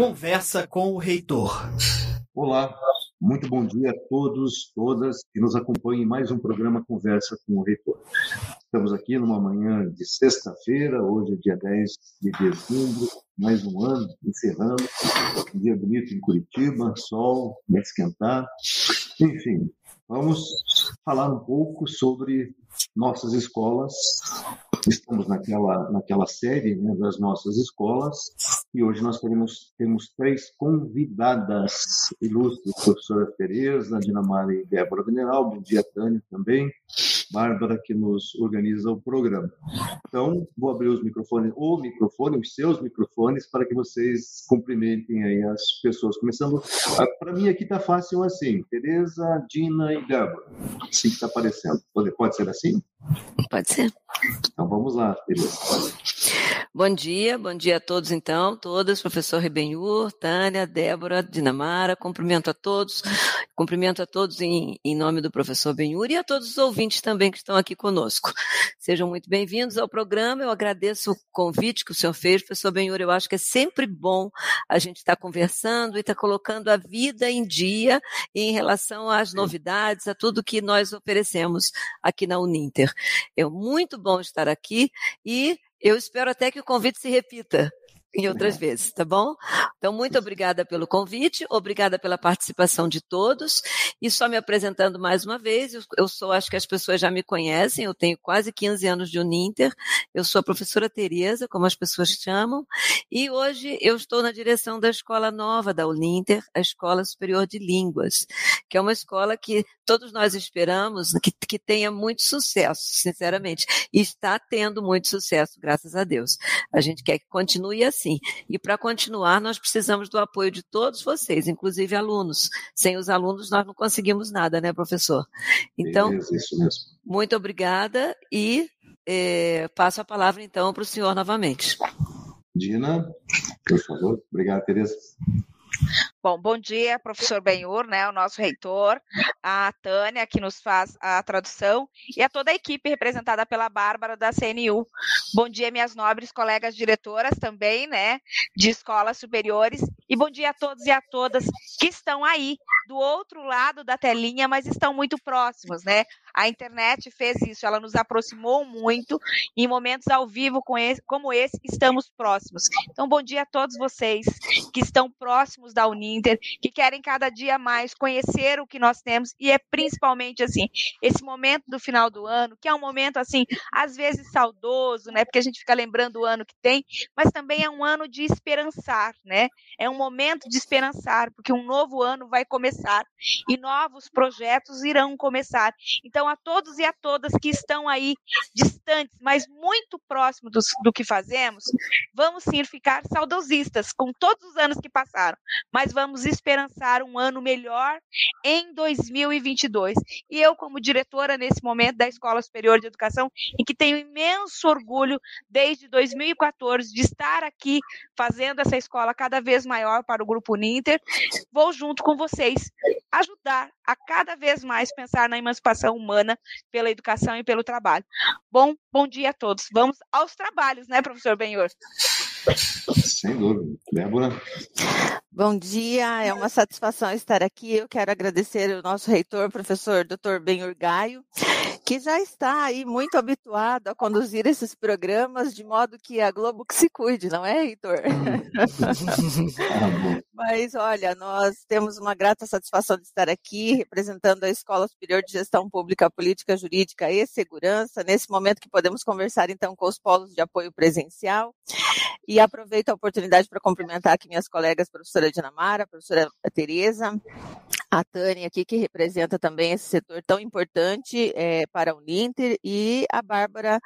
Conversa com o Reitor. Olá, muito bom dia a todos, todas que nos acompanhem em mais um programa Conversa com o Reitor. Estamos aqui numa manhã de sexta-feira, hoje é dia 10 de dezembro, mais um ano, encerrando. Um dia bonito em Curitiba, sol, vai esquentar. Enfim, vamos falar um pouco sobre nossas escolas. Estamos naquela, naquela série né, das nossas escolas e hoje nós temos, temos três convidadas ilustres, professora Tereza, Dinamara e Débora Veneral, bom dia Tânia também, Bárbara que nos organiza o programa. Então, vou abrir os microfones, o microfone, os seus microfones, para que vocês cumprimentem aí as pessoas. Começando, ah, para mim aqui está fácil assim, Tereza, Dina e Débora, assim que está aparecendo. Pode, pode ser assim? Pode ser. Então vamos lá, Tereza. Bom dia, bom dia a todos então, todas, professor Rebenhur, Tânia, Débora, Dinamara, cumprimento a todos, cumprimento a todos em, em nome do professor Benhur e a todos os ouvintes também que estão aqui conosco. Sejam muito bem-vindos ao programa, eu agradeço o convite que o senhor fez, professor Benhur, eu acho que é sempre bom a gente estar conversando e estar colocando a vida em dia em relação às novidades, a tudo que nós oferecemos aqui na Uninter. É muito bom estar aqui e eu espero até que o convite se repita em outras vezes, tá bom? Então, muito obrigada pelo convite, obrigada pela participação de todos. E só me apresentando mais uma vez, eu, eu, sou, acho que as pessoas já me conhecem, eu tenho quase 15 anos de Uninter, eu sou a professora Tereza, como as pessoas chamam, e hoje eu estou na direção da escola nova da Uninter, a Escola Superior de Línguas, que é uma escola que todos nós esperamos que, que tenha muito sucesso, sinceramente, e está tendo muito sucesso, graças a Deus. A gente quer que continue assim assim. E para continuar, nós precisamos do apoio de todos vocês, inclusive alunos. Sem os alunos, nós não conseguimos nada, né, professor? Então, muito obrigada e é, passo a palavra então para o senhor novamente. Dina, por favor. Obrigado, Tereza. Bom, bom dia, professor Benhur, né, o nosso reitor, a Tânia, que nos faz a tradução, e a toda a equipe representada pela Bárbara da CNU. Bom dia, minhas nobres colegas diretoras também, né, de escolas superiores, e bom dia a todos e a todas que estão aí, do outro lado da telinha, mas estão muito próximos, né? A internet fez isso, ela nos aproximou muito, em momentos ao vivo como esse, estamos próximos. Então, bom dia a todos vocês que estão próximos da Uni Inter, que querem cada dia mais conhecer o que nós temos e é principalmente assim, esse momento do final do ano, que é um momento assim, às vezes saudoso, né? Porque a gente fica lembrando o ano que tem, mas também é um ano de esperançar, né? É um momento de esperançar, porque um novo ano vai começar e novos projetos irão começar. Então, a todos e a todas que estão aí distantes, mas muito próximos do, do que fazemos, vamos sim ficar saudosistas com todos os anos que passaram, mas vamos esperançar um ano melhor em 2022. E eu, como diretora nesse momento da Escola Superior de Educação, em que tenho imenso orgulho desde 2014 de estar aqui fazendo essa escola cada vez maior para o Grupo Ninter, vou junto com vocês ajudar a cada vez mais pensar na emancipação humana pela educação e pelo trabalho. Bom, bom dia a todos. Vamos aos trabalhos, né, professor Benhor? Sem dúvida. Débora? Bom dia, é uma satisfação estar aqui. Eu quero agradecer o nosso reitor, professor Dr. Benhur Gaio, que já está aí muito habituado a conduzir esses programas, de modo que a Globo que se cuide, não é, reitor? Mas olha, nós temos uma grata satisfação de estar aqui representando a Escola Superior de Gestão Pública, Política Jurídica e Segurança, nesse momento que podemos conversar então com os polos de apoio presencial. E aproveito a oportunidade para cumprimentar aqui minhas colegas, professora Dinamara, professora Tereza, a Tânia aqui, que representa também esse setor tão importante é, para o Uninter, e a Bárbara,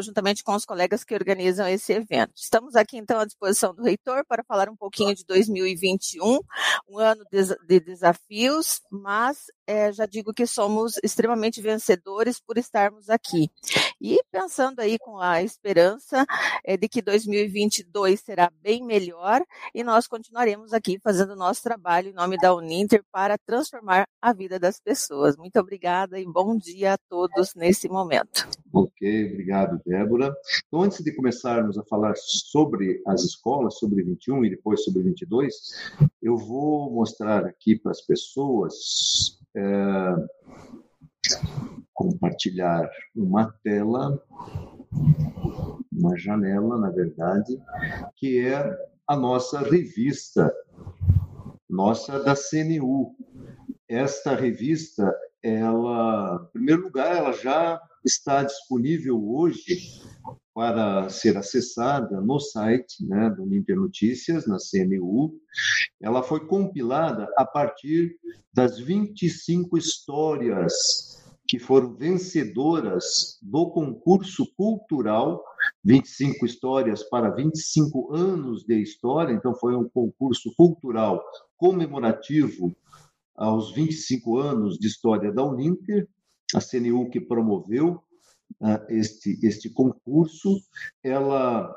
juntamente com os colegas que organizam esse evento. Estamos aqui, então, à disposição do reitor para falar um pouquinho de 2021, um ano de desafios, mas é, já digo que somos extremamente vencedores por estarmos aqui. E pensando aí com a esperança é, de que 2022 será bem melhor e nós continuaremos aqui fazendo o nosso trabalho em nome da Uninter para para transformar a vida das pessoas. Muito obrigada e bom dia a todos nesse momento. Ok, obrigado, Débora. Então, antes de começarmos a falar sobre as escolas, sobre 21 e depois sobre 22, eu vou mostrar aqui para as pessoas. É, compartilhar uma tela, uma janela, na verdade, que é a nossa revista, nossa da CNU. Esta revista, ela, em primeiro lugar, ela já está disponível hoje para ser acessada no site né, do Ninter Notícias, na CNU. Ela foi compilada a partir das 25 histórias que foram vencedoras do concurso cultural 25 histórias para 25 anos de história, então foi um concurso cultural comemorativo aos 25 anos de história da Uninter, a CNU que promoveu uh, este este concurso, ela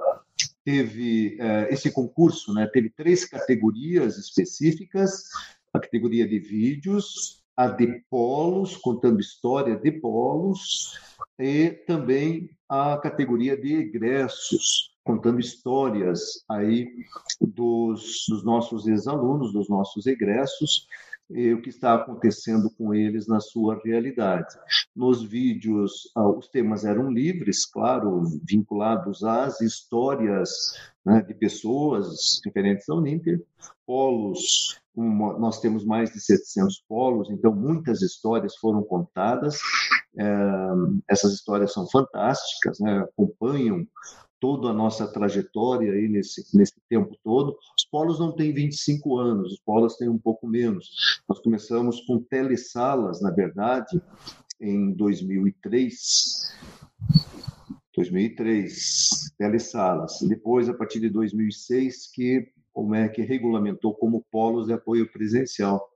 teve uh, esse concurso, né, teve três categorias específicas, a categoria de vídeos, a de polos, contando história de polos, e também a categoria de egressos, contando histórias aí dos, dos nossos ex-alunos, dos nossos egressos, e o que está acontecendo com eles na sua realidade. Nos vídeos, ah, os temas eram livres, claro, vinculados às histórias né, de pessoas referentes ao Uninter, polos nós temos mais de 700 polos, então muitas histórias foram contadas. É, essas histórias são fantásticas, né? acompanham toda a nossa trajetória aí nesse, nesse tempo todo. Os polos não têm 25 anos, os polos têm um pouco menos. Nós começamos com telesalas, na verdade, em 2003. 2003, telesalas. Depois, a partir de 2006, que o MEC regulamentou como polos de apoio presencial.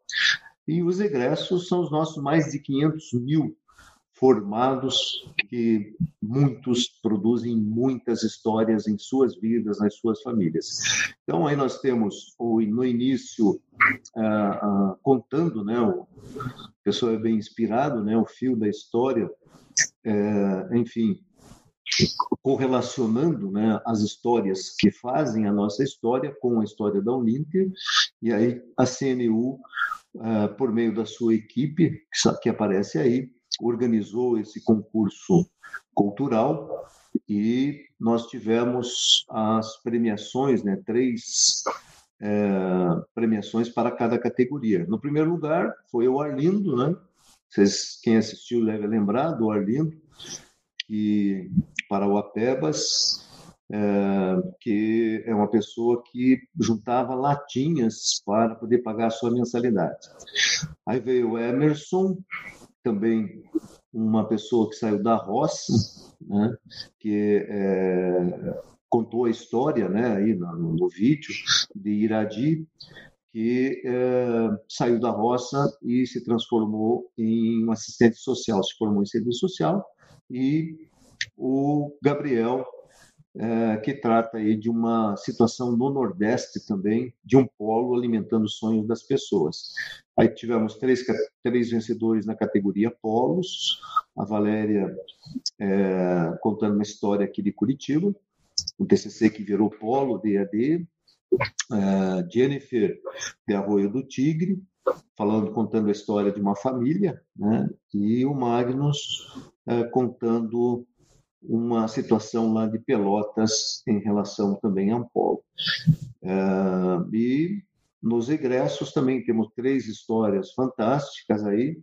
E os egressos são os nossos mais de 500 mil formados, que muitos produzem muitas histórias em suas vidas, nas suas famílias. Então, aí nós temos no início, ah, ah, contando, né, o pessoal é bem inspirado, né, o fio da história, é, enfim, correlacionando né, as histórias que fazem a nossa história com a história da Uninter, e aí a CNU, eh, por meio da sua equipe, que aparece aí, organizou esse concurso cultural e nós tivemos as premiações, né, três é, premiações para cada categoria. No primeiro lugar foi o Arlindo, né? Vocês, quem assistiu deve lembrar do Arlindo, que para o Apebas, é, que é uma pessoa que juntava latinhas para poder pagar a sua mensalidade. Aí veio o Emerson, também uma pessoa que saiu da roça, né, que é, contou a história né, aí no, no vídeo de Iradi, que é, saiu da roça e se transformou em um assistente social, se formou em serviço social e o Gabriel, é, que trata aí de uma situação no Nordeste também, de um polo alimentando os sonhos das pessoas. Aí tivemos três, três vencedores na categoria polos, a Valéria é, contando uma história aqui de Curitiba, o TCC que virou polo, DAD, é, Jennifer de Arroio do Tigre, falando, contando a história de uma família, né? e o Magnus é, contando uma situação lá de Pelotas em relação também a Ampolo. É, e nos egressos também temos três histórias fantásticas aí,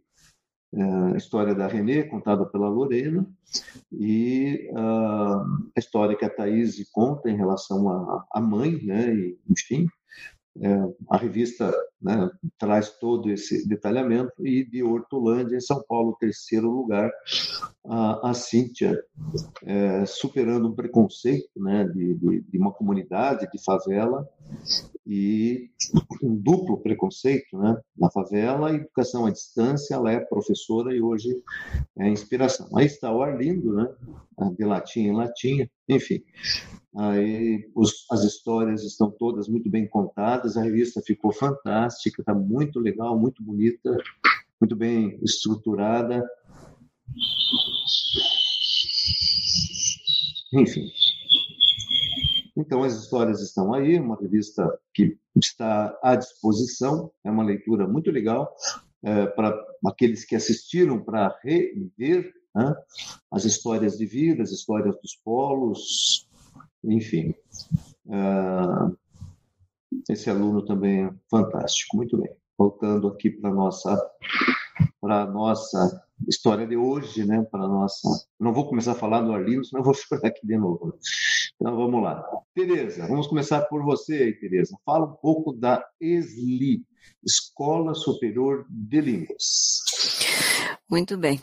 é, a história da Renê, contada pela Lorena, e uh, a história que a Thaís conta em relação à mãe, né, e, enfim, é, a revista né, traz todo esse detalhamento e de Hortolândia, em São Paulo, terceiro lugar, a, a Cíntia, é, superando um preconceito né, de, de, de, uma comunidade, de favela, e um duplo preconceito, né? Na favela, educação à distância, ela é professora e hoje é inspiração. Aí está o Arlindo, né? De latim em latinha, enfim. Aí os, as histórias estão todas muito bem contadas, a revista ficou fantástica, está muito legal, muito bonita, muito bem estruturada. Enfim, então, as histórias estão aí, uma revista que está à disposição, é uma leitura muito legal é, para aqueles que assistiram para rever né, as histórias de vida, as histórias dos polos, enfim. É, esse aluno também é fantástico, muito bem. Voltando aqui para nossa para nossa história de hoje, né? Para nossa. Não vou começar a falar do Arlindo, senão eu vou chorar aqui de novo. Então vamos lá. Tereza, vamos começar por você Tereza. Fala um pouco da ESLI, Escola Superior de Línguas. Muito bem.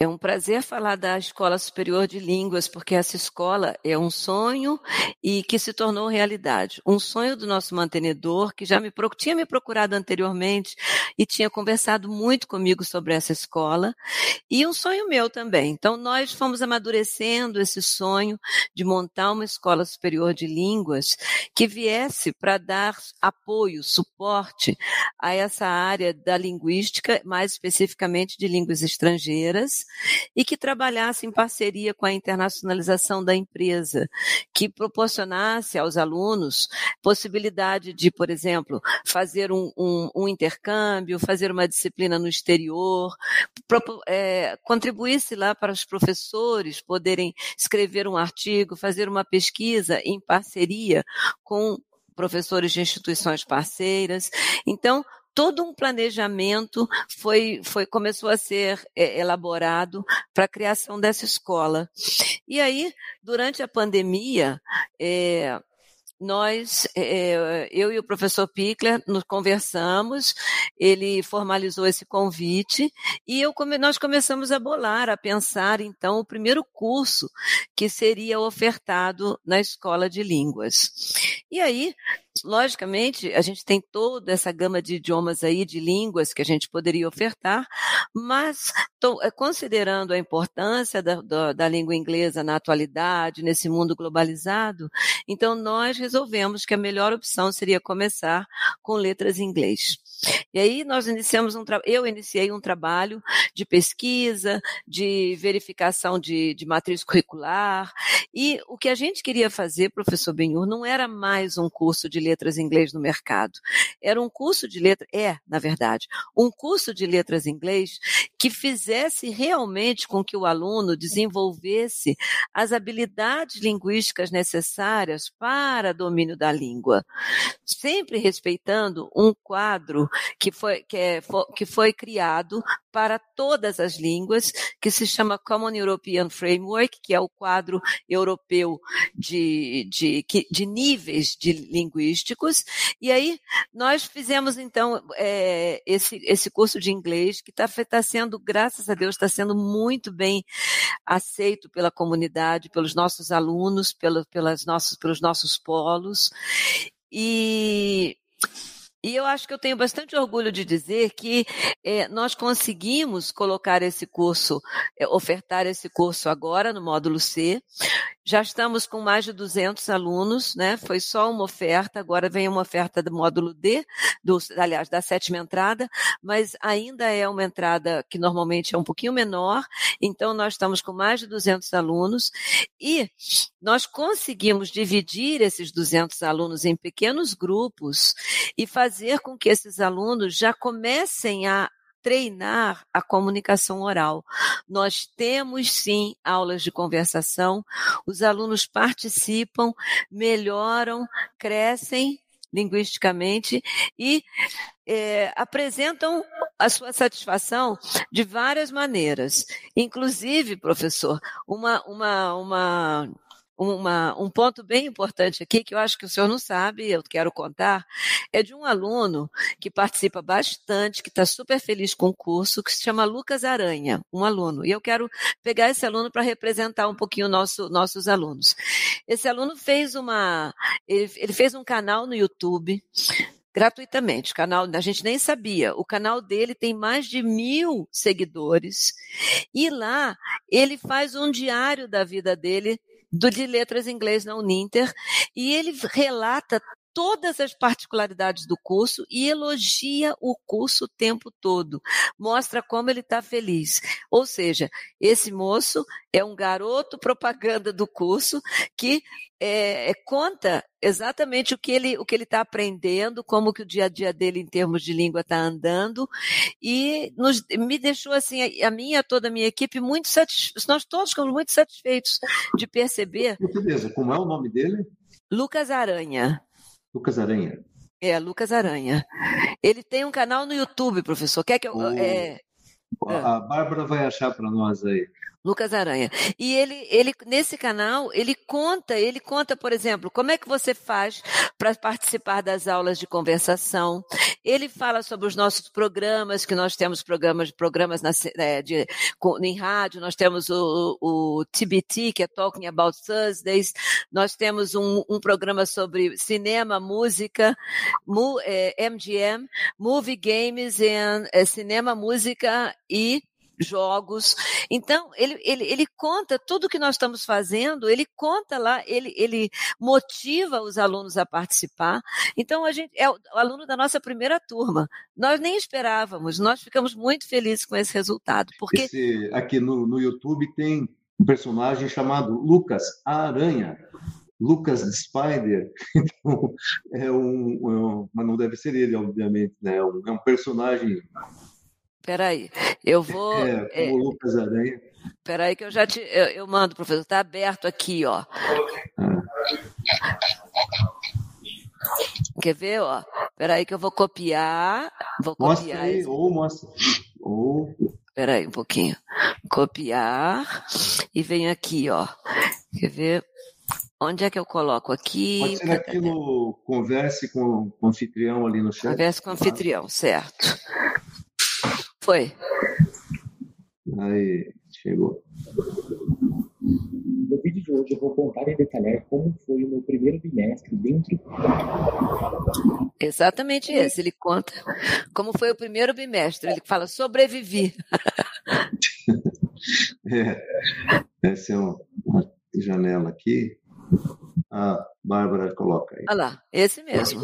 É um prazer falar da Escola Superior de Línguas, porque essa escola é um sonho e que se tornou realidade. Um sonho do nosso mantenedor, que já me, tinha me procurado anteriormente e tinha conversado muito comigo sobre essa escola, e um sonho meu também. Então, nós fomos amadurecendo esse sonho de montar uma Escola Superior de Línguas que viesse para dar apoio, suporte a essa área da linguística, mais especificamente de línguas estrangeiras, e que trabalhasse em parceria com a internacionalização da empresa, que proporcionasse aos alunos possibilidade de, por exemplo, fazer um, um, um intercâmbio, fazer uma disciplina no exterior, é, contribuísse lá para os professores poderem escrever um artigo, fazer uma pesquisa em parceria com professores de instituições parceiras. Então, todo um planejamento foi, foi começou a ser é, elaborado para a criação dessa escola. E aí, durante a pandemia, é, nós, é, eu e o professor Pickler, nos conversamos, ele formalizou esse convite e eu, nós começamos a bolar, a pensar, então, o primeiro curso que seria ofertado na escola de línguas. E aí, logicamente, a gente tem toda essa gama de idiomas aí, de línguas que a gente poderia ofertar, mas tô, eh, considerando a importância da, da, da língua inglesa na atualidade, nesse mundo globalizado, então nós resolvemos que a melhor opção seria começar com letras em inglês. E aí nós iniciamos um eu iniciei um trabalho de pesquisa, de verificação de, de matriz curricular, e o que a gente queria fazer, professor Benhur, não era mais um curso de letras em inglês no mercado. Era um curso de letras, é, na verdade, um curso de letras em inglês que fizesse realmente com que o aluno desenvolvesse as habilidades linguísticas necessárias para domínio da língua, sempre respeitando um quadro que foi, que, é, que foi criado para todas as línguas, que se chama Common European Framework, que é o quadro europeu de, de, de níveis de linguísticos. E aí nós fizemos então é, esse, esse curso de inglês que está tá sendo, graças a Deus, está sendo muito bem aceito pela comunidade, pelos nossos alunos, pelo, pelas nossos, pelos nossos polos. E e eu acho que eu tenho bastante orgulho de dizer que é, nós conseguimos colocar esse curso, é, ofertar esse curso agora no módulo C. Já estamos com mais de 200 alunos, né? Foi só uma oferta, agora vem uma oferta do módulo D, do, aliás, da sétima entrada, mas ainda é uma entrada que normalmente é um pouquinho menor, então nós estamos com mais de 200 alunos e nós conseguimos dividir esses 200 alunos em pequenos grupos e fazer com que esses alunos já comecem a treinar a comunicação oral. Nós temos sim aulas de conversação, os alunos participam, melhoram, crescem linguisticamente e é, apresentam a sua satisfação de várias maneiras. Inclusive, professor, uma, uma, uma uma, um ponto bem importante aqui, que eu acho que o senhor não sabe, eu quero contar, é de um aluno que participa bastante, que está super feliz com o curso, que se chama Lucas Aranha, um aluno. E eu quero pegar esse aluno para representar um pouquinho nosso, nossos alunos. esse aluno fez uma, ele, ele fez um canal no YouTube gratuitamente. O canal, a gente nem sabia. O canal dele tem mais de mil seguidores. E lá ele faz um diário da vida dele do de letras em inglês na Uninter, e ele relata todas as particularidades do curso e elogia o curso o tempo todo. Mostra como ele está feliz. Ou seja, esse moço é um garoto propaganda do curso que é, é, conta exatamente o que ele o que ele está aprendendo, como que o dia a dia dele em termos de língua está andando e nos, me deixou assim a, a minha toda a minha equipe muito satisfeitos. Nós todos ficamos muito satisfeitos de perceber. Beleza, como é o nome dele? Lucas Aranha. Lucas Aranha. É, Lucas Aranha. Ele tem um canal no YouTube, professor. Quer que eu. O... É... A Bárbara vai achar para nós aí. Lucas Aranha. E ele, ele, nesse canal, ele conta, ele conta, por exemplo, como é que você faz para participar das aulas de conversação. Ele fala sobre os nossos programas, que nós temos programas, programas na, é, de, em rádio, nós temos o, o TBT, que é Talking About Thursdays, nós temos um, um programa sobre cinema, música, mu, é, MGM, Movie Games, and, é, cinema, música e jogos. Então, ele, ele, ele conta tudo o que nós estamos fazendo, ele conta lá, ele, ele motiva os alunos a participar. Então, a gente é o aluno da nossa primeira turma. Nós nem esperávamos, nós ficamos muito felizes com esse resultado. Porque... Esse, aqui no, no YouTube tem um personagem chamado Lucas Aranha. Lucas Spider, então, é um, é um, mas não deve ser ele, obviamente, né? É um, é um personagem Peraí, eu vou. É, como é, Lucas Aranha. Peraí, que eu já te. Eu, eu mando, professor. Está aberto aqui, ó. Ah. Quer ver, ó? Peraí, que eu vou copiar. Vou mostra copiar. Aí, ou mostra. Ou. Peraí, um pouquinho. Copiar. E venho aqui, ó. Quer ver? Onde é que eu coloco aqui? Pode ser aqui no Converse com o anfitrião ali no chat. Converse com o anfitrião, certo. Foi. Aí, chegou. No vídeo de hoje eu vou contar e detalhar como foi o meu primeiro bimestre dentro. Exatamente esse. Ele conta como foi o primeiro bimestre. Ele fala sobrevivi. é, essa é uma janela aqui. A Bárbara coloca aí. Olha lá, esse mesmo.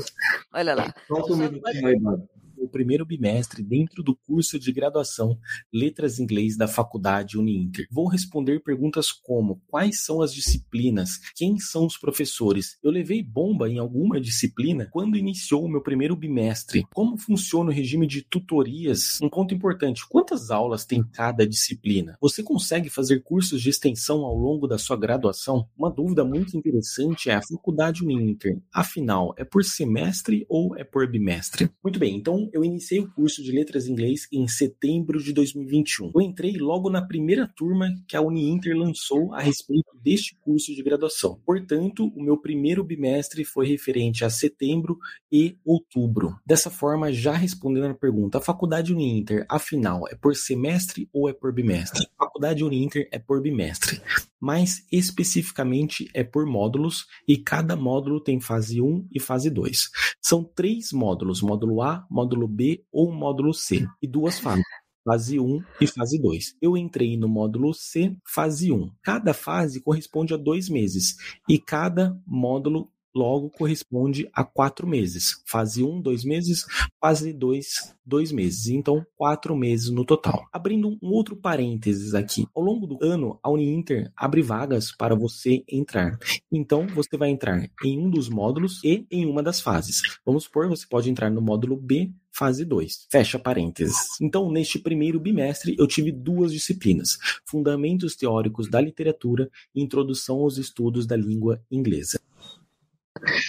Olha lá. Solta um minutinho aí, Bárbara o primeiro bimestre dentro do curso de graduação Letras Inglês da Faculdade Uninter. Vou responder perguntas como: quais são as disciplinas? Quem são os professores? Eu levei bomba em alguma disciplina quando iniciou o meu primeiro bimestre? Como funciona o regime de tutorias? Um ponto importante: quantas aulas tem cada disciplina? Você consegue fazer cursos de extensão ao longo da sua graduação? Uma dúvida muito interessante é a Faculdade Uninter. Afinal, é por semestre ou é por bimestre? Muito bem, então eu iniciei o curso de letras em inglês em setembro de 2021. Eu entrei logo na primeira turma que a Uninter lançou a respeito deste curso de graduação. Portanto, o meu primeiro bimestre foi referente a setembro e outubro. Dessa forma, já respondendo a pergunta, a faculdade Uninter, afinal, é por semestre ou é por bimestre? A faculdade Uninter é por bimestre mais especificamente é por módulos e cada módulo tem fase 1 e fase 2. São três módulos, módulo A, módulo B ou módulo C, e duas fases. Fase 1 e fase 2. Eu entrei no módulo C, fase 1. Cada fase corresponde a dois meses e cada módulo logo corresponde a quatro meses. Fase 1, dois meses, fase 2, dois meses. Então, quatro meses no total. Abrindo um outro parênteses aqui. Ao longo do ano, a Uninter abre vagas para você entrar. Então, você vai entrar em um dos módulos e em uma das fases. Vamos supor, você pode entrar no módulo B, fase 2. Fecha parênteses. Então, neste primeiro bimestre, eu tive duas disciplinas: Fundamentos Teóricos da Literatura e Introdução aos Estudos da Língua Inglesa.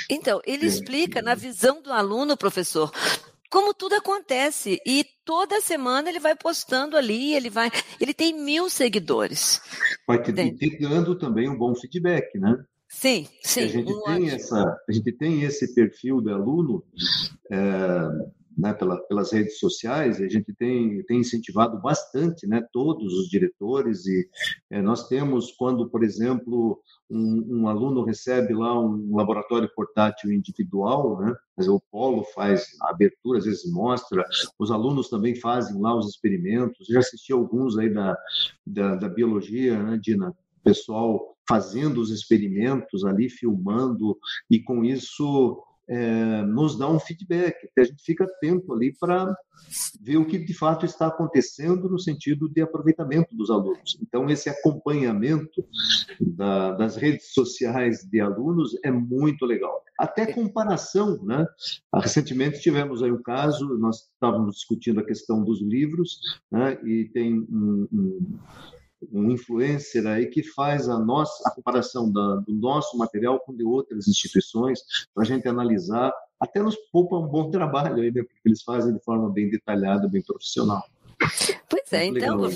Então, ele explica na visão do aluno, professor, como tudo acontece. E toda semana ele vai postando ali, ele vai. Ele tem mil seguidores. Vai ter, dando também um bom feedback, né? Sim, sim. A gente, um tem essa, a gente tem esse perfil de aluno é, né, pela, pelas redes sociais, a gente tem, tem incentivado bastante né, todos os diretores e é, nós temos quando, por exemplo, um, um, aluno recebe lá um laboratório portátil individual, né? o Polo faz a abertura, às vezes mostra, os alunos também fazem lá os experimentos, já assisti alguns aí da, da, da biologia, né, Dina? Pessoal fazendo os experimentos ali, filmando, e com isso é, nos dá um feedback, que a gente fica atento ali para ver o que de fato está acontecendo no sentido de aproveitamento dos alunos. Então, esse acompanhamento da, das redes sociais de alunos é muito legal. Até comparação, né? Recentemente tivemos aí um caso, nós estávamos discutindo a questão dos livros, né? E tem um, um um influencer aí que faz a nossa a comparação da, do nosso material com de outras instituições para a gente analisar até nos poupa um bom trabalho aí, né? porque eles fazem de forma bem detalhada, bem profissional. Pois é, então,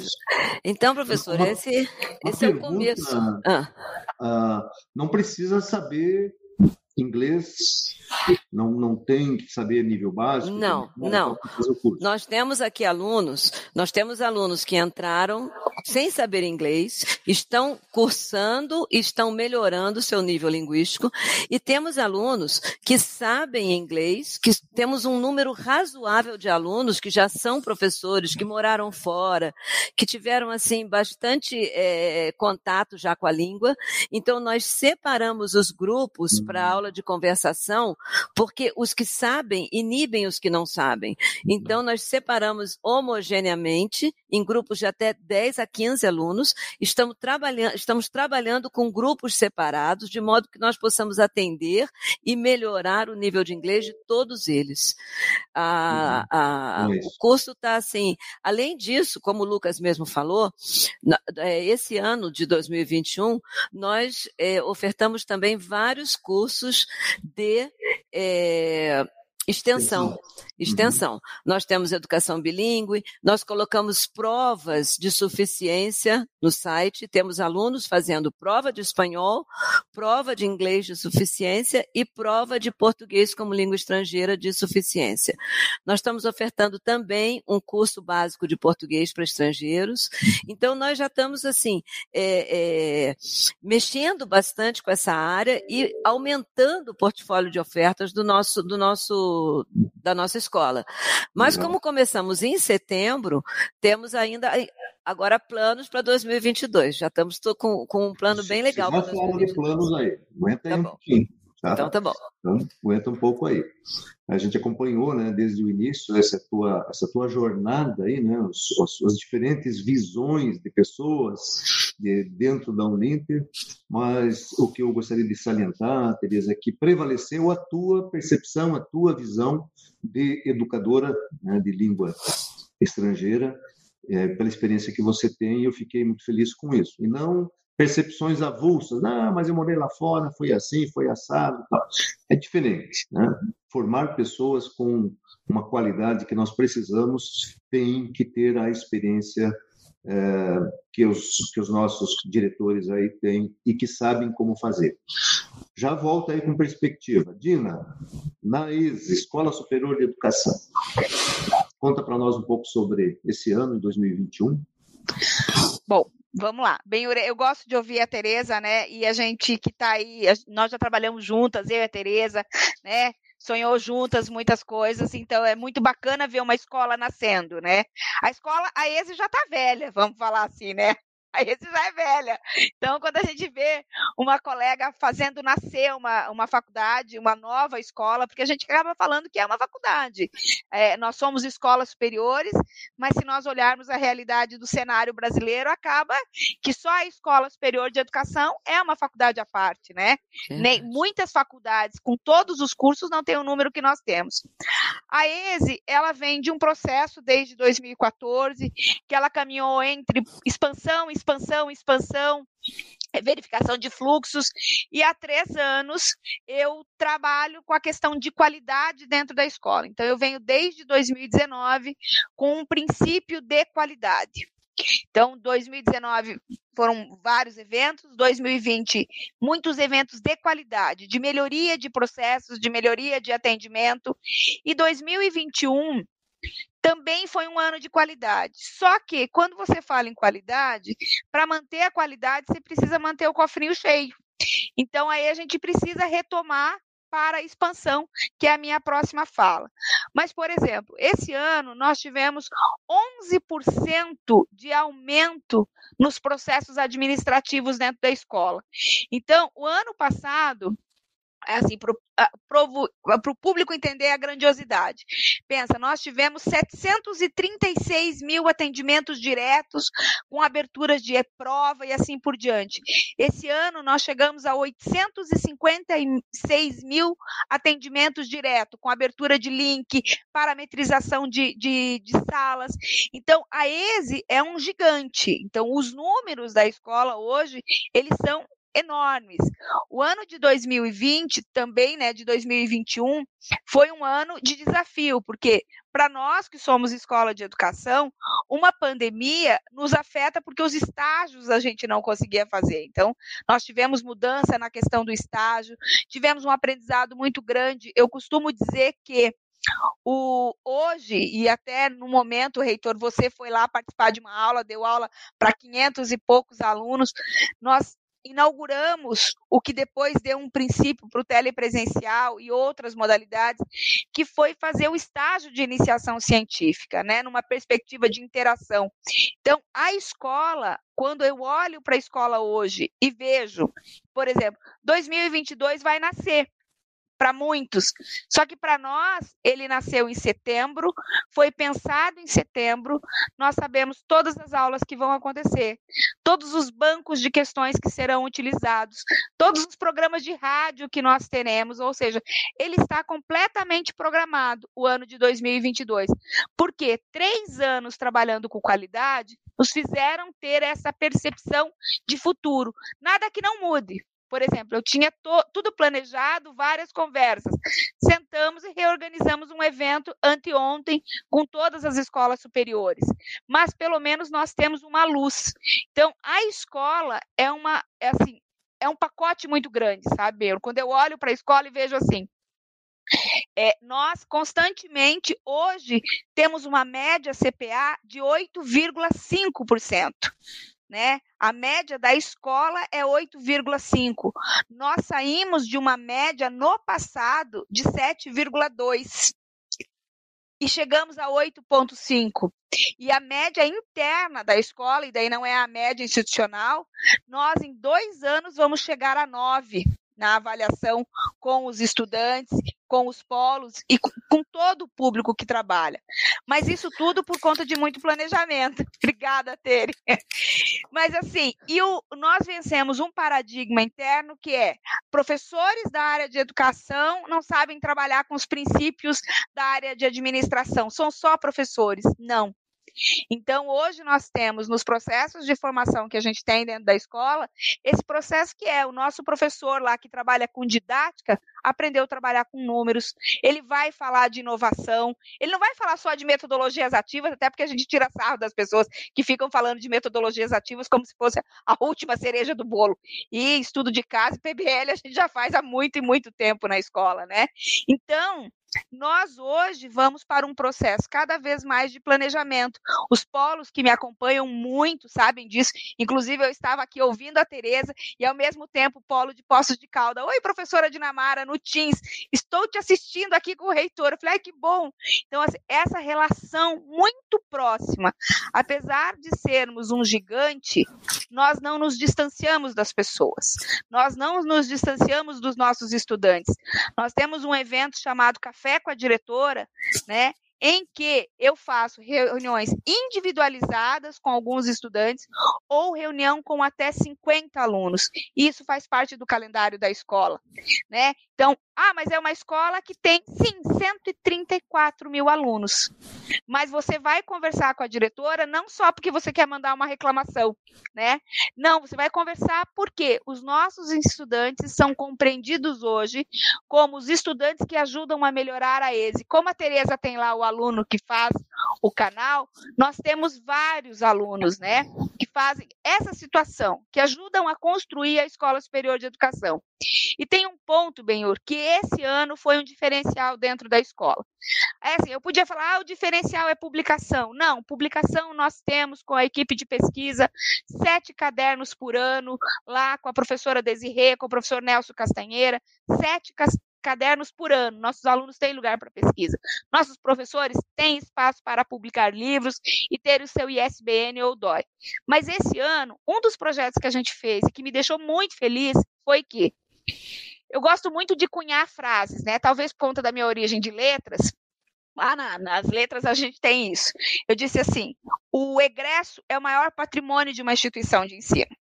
então professor, uma, esse, uma esse pergunta, é o começo. Ah. Ah, não precisa saber inglês não, não tem que saber nível básico? Não, não. Nós temos aqui alunos, nós temos alunos que entraram sem saber inglês, estão cursando, estão melhorando seu nível linguístico, e temos alunos que sabem inglês, que temos um número razoável de alunos que já são professores, que moraram fora, que tiveram assim bastante é, contato já com a língua. Então nós separamos os grupos para uhum. Aula de conversação porque os que sabem inibem os que não sabem. Então, nós separamos homogeneamente em grupos de até 10 a 15 alunos, estamos trabalhando, estamos trabalhando com grupos separados, de modo que nós possamos atender e melhorar o nível de inglês de todos eles. A, a, o curso está assim. Além disso, como o Lucas mesmo falou, é, esse ano de 2021, nós é, ofertamos também vários cursos de é, extensão. Extensão. Uhum. Nós temos educação bilíngue, nós colocamos provas de suficiência no site, temos alunos fazendo prova de espanhol, prova de inglês de suficiência e prova de português como língua estrangeira de suficiência. Nós estamos ofertando também um curso básico de português para estrangeiros. Então, nós já estamos, assim, é, é, mexendo bastante com essa área e aumentando o portfólio de ofertas do nosso, do nosso, da nossa escola. Mas como começamos em setembro, temos ainda agora planos para 2022. Já estamos com, com um plano bem legal. Já falando de planos aí. Aguenta tá aí um pouquinho. Tá? Então tá bom. Então, aguenta um pouco aí. A gente acompanhou, né, desde o início essa tua essa tua jornada aí, né, as, as diferentes visões de pessoas de, dentro da Uninter, mas o que eu gostaria de salientar, Teresa, é que prevaleceu a tua percepção, a tua visão de educadora né, de língua estrangeira, é, pela experiência que você tem, eu fiquei muito feliz com isso. E não percepções avulsas. Ah, mas eu morei lá fora, foi assim, foi assado. É diferente. Né? Formar pessoas com uma qualidade que nós precisamos tem que ter a experiência é, que, os, que os nossos diretores aí têm e que sabem como fazer. Já volta aí com perspectiva. Dina, na Escola Superior de Educação, conta para nós um pouco sobre esse ano, de 2021. Bom, Vamos lá. Bem, eu gosto de ouvir a Tereza, né? E a gente que está aí, nós já trabalhamos juntas, eu e a Tereza, né? Sonhou juntas muitas coisas, então é muito bacana ver uma escola nascendo, né? A escola, a ESE já está velha, vamos falar assim, né? Esse já é velha. Então, quando a gente vê uma colega fazendo nascer uma, uma faculdade, uma nova escola, porque a gente acaba falando que é uma faculdade. É, nós somos escolas superiores, mas se nós olharmos a realidade do cenário brasileiro, acaba que só a Escola Superior de Educação é uma faculdade à parte, né? Nem, muitas faculdades, com todos os cursos, não tem o número que nós temos. A ESE, ela vem de um processo desde 2014, que ela caminhou entre expansão e expansão, expansão, é, verificação de fluxos, e há três anos eu trabalho com a questão de qualidade dentro da escola. Então, eu venho desde 2019 com um princípio de qualidade. Então, 2019 foram vários eventos, 2020 muitos eventos de qualidade, de melhoria de processos, de melhoria de atendimento, e 2021 também foi um ano de qualidade. Só que quando você fala em qualidade, para manter a qualidade, você precisa manter o cofrinho cheio. Então aí a gente precisa retomar para a expansão, que é a minha próxima fala. Mas, por exemplo, esse ano nós tivemos 11% de aumento nos processos administrativos dentro da escola. Então, o ano passado, é assim, para o público entender a grandiosidade. Pensa, nós tivemos 736 mil atendimentos diretos, com aberturas de prova e assim por diante. Esse ano nós chegamos a 856 mil atendimentos diretos, com abertura de link, parametrização de, de, de salas. Então, a ESE é um gigante. Então, os números da escola hoje, eles são enormes. O ano de 2020, também, né, de 2021, foi um ano de desafio, porque para nós que somos escola de educação, uma pandemia nos afeta porque os estágios a gente não conseguia fazer. Então, nós tivemos mudança na questão do estágio, tivemos um aprendizado muito grande. Eu costumo dizer que o, hoje, e até no momento, reitor, você foi lá participar de uma aula, deu aula para 500 e poucos alunos, nós inauguramos o que depois deu um princípio para o telepresencial e outras modalidades, que foi fazer o estágio de iniciação científica, né, numa perspectiva de interação. Então, a escola, quando eu olho para a escola hoje e vejo, por exemplo, 2022 vai nascer para muitos. Só que para nós, ele nasceu em setembro, foi pensado em setembro, nós sabemos todas as aulas que vão acontecer, todos os bancos de questões que serão utilizados, todos os programas de rádio que nós teremos, ou seja, ele está completamente programado o ano de 2022. Porque três anos trabalhando com qualidade nos fizeram ter essa percepção de futuro. Nada que não mude, por exemplo, eu tinha tudo planejado, várias conversas. Sentamos e reorganizamos um evento anteontem com todas as escolas superiores. Mas pelo menos nós temos uma luz. Então, a escola é uma é assim, é um pacote muito grande, sabe? Quando eu olho para a escola e vejo assim, é, nós constantemente, hoje, temos uma média CPA de 8,5% né? A média da escola é 8,5. Nós saímos de uma média no passado de 7,2 e chegamos a 8,5. E a média interna da escola, e daí não é a média institucional, nós em dois anos vamos chegar a 9 na avaliação com os estudantes, com os polos e com todo o público que trabalha. Mas isso tudo por conta de muito planejamento. Obrigada, Tere. Mas assim, e o, nós vencemos um paradigma interno que é professores da área de educação não sabem trabalhar com os princípios da área de administração, são só professores. Não. Então, hoje nós temos nos processos de formação que a gente tem dentro da escola, esse processo que é o nosso professor lá que trabalha com didática, aprendeu a trabalhar com números, ele vai falar de inovação, ele não vai falar só de metodologias ativas, até porque a gente tira sarro das pessoas que ficam falando de metodologias ativas como se fosse a última cereja do bolo. E estudo de caso e PBL a gente já faz há muito e muito tempo na escola, né? Então, nós hoje vamos para um processo cada vez mais de planejamento. Os polos que me acompanham muito sabem disso. Inclusive, eu estava aqui ouvindo a Tereza e, ao mesmo tempo, polo de Poços de Calda. Oi, professora Dinamara, no Teams. Estou te assistindo aqui com o reitor. Eu falei, ai, que bom. Então, assim, essa relação muito próxima. Apesar de sermos um gigante, nós não nos distanciamos das pessoas. Nós não nos distanciamos dos nossos estudantes. Nós temos um evento chamado Café café com a diretora, né? em que eu faço reuniões individualizadas com alguns estudantes ou reunião com até 50 alunos. Isso faz parte do calendário da escola, né? Então, ah, mas é uma escola que tem, sim, 134 mil alunos. Mas você vai conversar com a diretora não só porque você quer mandar uma reclamação, né? Não, você vai conversar porque os nossos estudantes são compreendidos hoje como os estudantes que ajudam a melhorar a ESE. Como a Tereza tem lá o aluno que faz o canal, nós temos vários alunos, né, que fazem essa situação, que ajudam a construir a Escola Superior de Educação. E tem um ponto, Benhur, que esse ano foi um diferencial dentro da escola. É assim, eu podia falar, ah, o diferencial é publicação. Não, publicação nós temos com a equipe de pesquisa, sete cadernos por ano, lá com a professora Desirê, com o professor Nelson Castanheira, sete cadernos por ano. Nossos alunos têm lugar para pesquisa. Nossos professores têm espaço para publicar livros e ter o seu ISBN ou DOI. Mas esse ano, um dos projetos que a gente fez e que me deixou muito feliz foi que eu gosto muito de cunhar frases, né? Talvez por conta da minha origem de letras. Ah, na, nas letras a gente tem isso. Eu disse assim: o egresso é o maior patrimônio de uma instituição de ensino.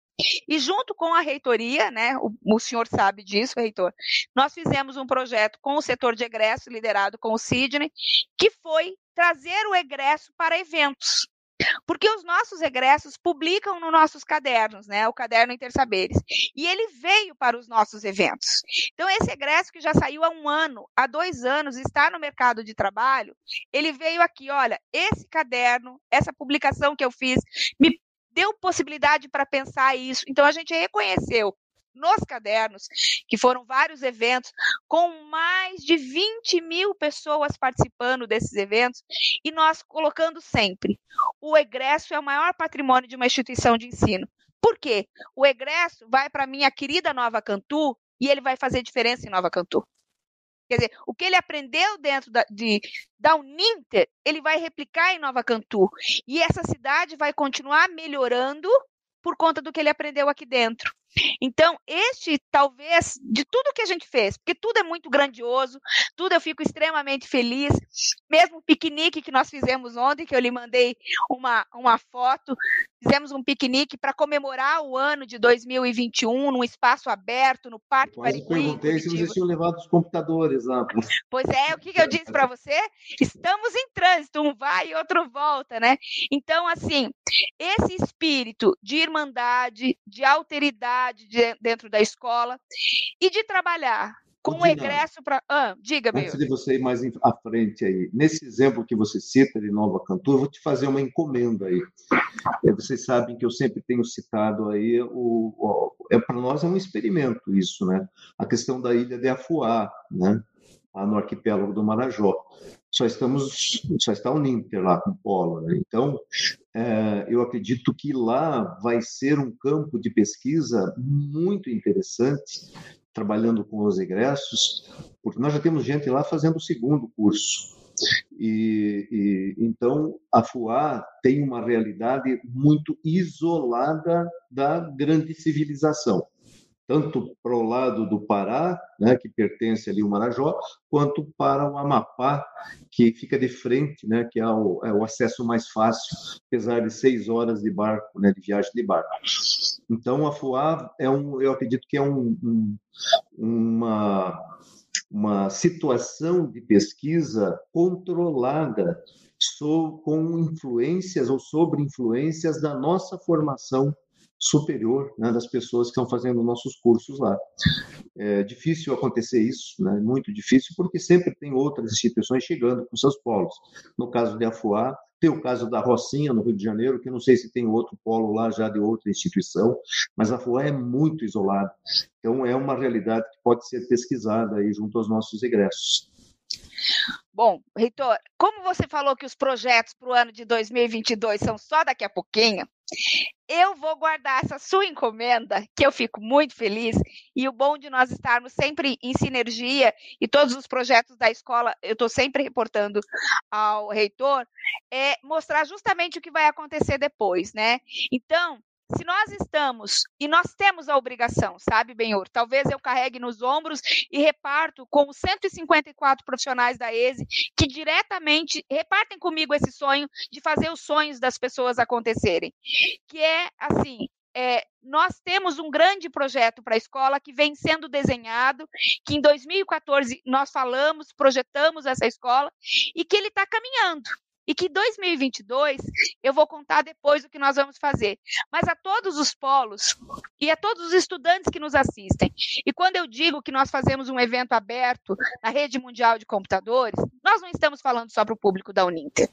E junto com a reitoria, né, o, o, senhor sabe disso, reitor, nós fizemos um projeto com o setor de egresso, liderado com o Sidney, que foi trazer o egresso para eventos. Porque os nossos egressos publicam nos nossos cadernos, né? O caderno Intersaberes. E ele veio para os nossos eventos. Então, esse egresso que já saiu há um ano, há dois anos, está no mercado de trabalho, ele veio aqui, olha, esse caderno, essa publicação que eu fiz, me deu possibilidade para pensar isso. Então, a gente reconheceu nos cadernos, que foram vários eventos, com mais de 20 mil pessoas participando desses eventos, e nós colocando sempre: o egresso é o maior patrimônio de uma instituição de ensino. Por quê? O egresso vai para a minha querida Nova Cantu e ele vai fazer diferença em Nova Cantu. Quer dizer, o que ele aprendeu dentro da, de, da Uninter, ele vai replicar em Nova Cantu. E essa cidade vai continuar melhorando por conta do que ele aprendeu aqui dentro. Então, este talvez, de tudo que a gente fez, porque tudo é muito grandioso, tudo eu fico extremamente feliz, mesmo o piquenique que nós fizemos ontem, que eu lhe mandei uma, uma foto, fizemos um piquenique para comemorar o ano de 2021 num espaço aberto, no Parque Quase Pariquim. perguntei se vocês tinham levado os computadores lá. Pois é, o que, que eu disse para você? Estamos em trânsito, um vai e outro volta, né? Então, assim, esse espírito de irmandade, de alteridade de, dentro da escola e de trabalhar com o egresso para. Ah, diga, meu. Antes de você ir mais à frente aí, nesse exemplo que você cita de Nova Cantu, eu vou te fazer uma encomenda aí. É, vocês sabem que eu sempre tenho citado aí o, o é para nós é um experimento isso, né? A questão da ilha de Afuá, né? Lá no arquipélago do Marajó. Só estamos, só está o Ninter lá com o polo, né? Então, eu acredito que lá vai ser um campo de pesquisa muito interessante trabalhando com os egressos, porque nós já temos gente lá fazendo o segundo curso. E, e, então a FUA tem uma realidade muito isolada da grande civilização, tanto para o lado do Pará, né, que pertence ali ao Marajó, quanto para o Amapá, que fica de frente, né, que é o, é o acesso mais fácil, apesar de seis horas de barco, né, de viagem de barco. Então, a FUA é um, eu acredito que é um, um, uma, uma situação de pesquisa controlada com influências ou sobre influências da nossa formação superior né, das pessoas que estão fazendo nossos cursos lá. É difícil acontecer isso, né, muito difícil, porque sempre tem outras instituições chegando com seus polos. No caso de Afuá, tem o caso da Rocinha, no Rio de Janeiro, que não sei se tem outro polo lá já de outra instituição, mas a FUA é muito isolada. Então, é uma realidade que pode ser pesquisada aí junto aos nossos egressos. Bom, Reitor, como você falou que os projetos para o ano de 2022 são só daqui a pouquinho, eu vou guardar essa sua encomenda, que eu fico muito feliz, e o bom de nós estarmos sempre em sinergia e todos os projetos da escola, eu estou sempre reportando ao reitor, é mostrar justamente o que vai acontecer depois, né? Então, se nós estamos, e nós temos a obrigação, sabe, Benhor? Talvez eu carregue nos ombros e reparto com os 154 profissionais da ESE que diretamente repartem comigo esse sonho de fazer os sonhos das pessoas acontecerem. Que é assim, é, nós temos um grande projeto para a escola que vem sendo desenhado, que em 2014 nós falamos, projetamos essa escola, e que ele está caminhando. E que 2022 eu vou contar depois o que nós vamos fazer. Mas a todos os polos e a todos os estudantes que nos assistem. E quando eu digo que nós fazemos um evento aberto na rede mundial de computadores, nós não estamos falando só para o público da Uninter.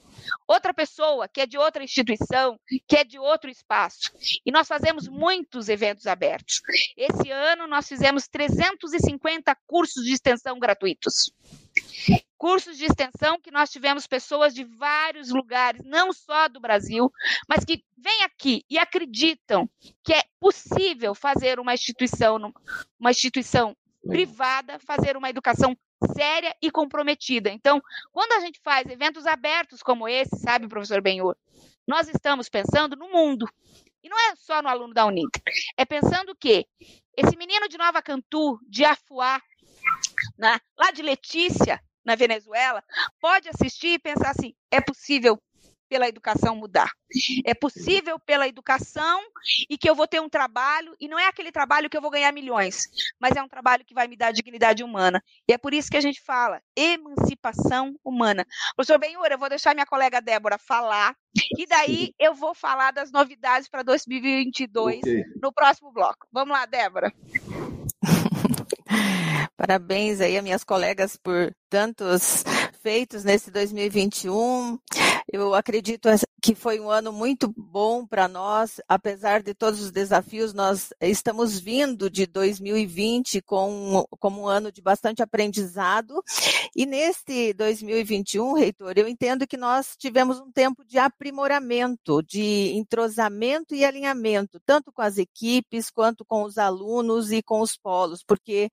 Outra pessoa que é de outra instituição, que é de outro espaço. E nós fazemos muitos eventos abertos. Esse ano nós fizemos 350 cursos de extensão gratuitos cursos de extensão que nós tivemos pessoas de vários lugares, não só do Brasil, mas que vêm aqui e acreditam que é possível fazer uma instituição, uma instituição privada, fazer uma educação séria e comprometida. Então, quando a gente faz eventos abertos como esse, sabe, professor Benhur, nós estamos pensando no mundo. E não é só no aluno da Uninter. É pensando que esse menino de Nova Cantu, de Afuá, né, lá de Letícia, na Venezuela, pode assistir e pensar assim: é possível pela educação mudar. É possível pela educação e que eu vou ter um trabalho, e não é aquele trabalho que eu vou ganhar milhões, mas é um trabalho que vai me dar dignidade humana. E é por isso que a gente fala emancipação humana. Professor Benhur, eu vou deixar minha colega Débora falar, e daí eu vou falar das novidades para 2022 okay. no próximo bloco. Vamos lá, Débora. Parabéns aí a minhas colegas por tantos feitos nesse 2021. Eu acredito que foi um ano muito bom para nós, apesar de todos os desafios, nós estamos vindo de 2020 com, como um ano de bastante aprendizado. E neste 2021, reitor, eu entendo que nós tivemos um tempo de aprimoramento, de entrosamento e alinhamento, tanto com as equipes, quanto com os alunos e com os polos, porque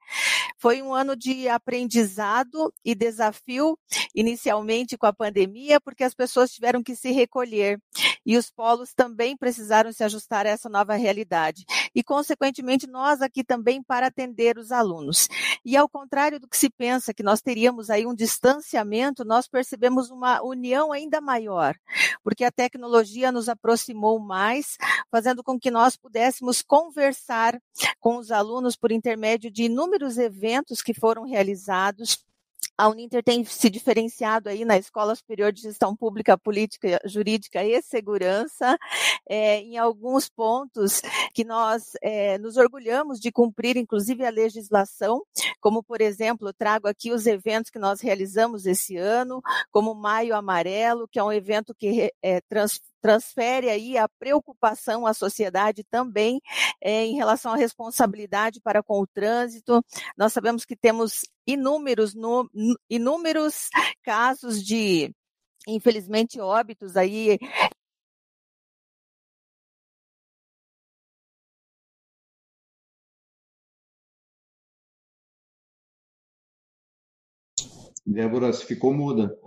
foi um ano de aprendizado e desafio, inicialmente com a pandemia, porque as pessoas tiveram que se recolher e os polos também precisaram se ajustar a essa nova realidade. E, consequentemente, nós aqui também para atender os alunos. E ao contrário do que se pensa, que nós teríamos aí um distanciamento, nós percebemos uma união ainda maior, porque a tecnologia nos aproximou mais, fazendo com que nós pudéssemos conversar com os alunos por intermédio de inúmeros eventos que foram realizados a Uninter tem se diferenciado aí na Escola Superior de Gestão Pública, Política, Jurídica e Segurança, é, em alguns pontos que nós é, nos orgulhamos de cumprir, inclusive a legislação, como, por exemplo, trago aqui os eventos que nós realizamos esse ano, como Maio Amarelo, que é um evento que é, transfere aí a preocupação à sociedade também é, em relação à responsabilidade para com o trânsito. Nós sabemos que temos inúmeros, no, inúmeros casos de, infelizmente, óbitos aí Débora, se ficou muda.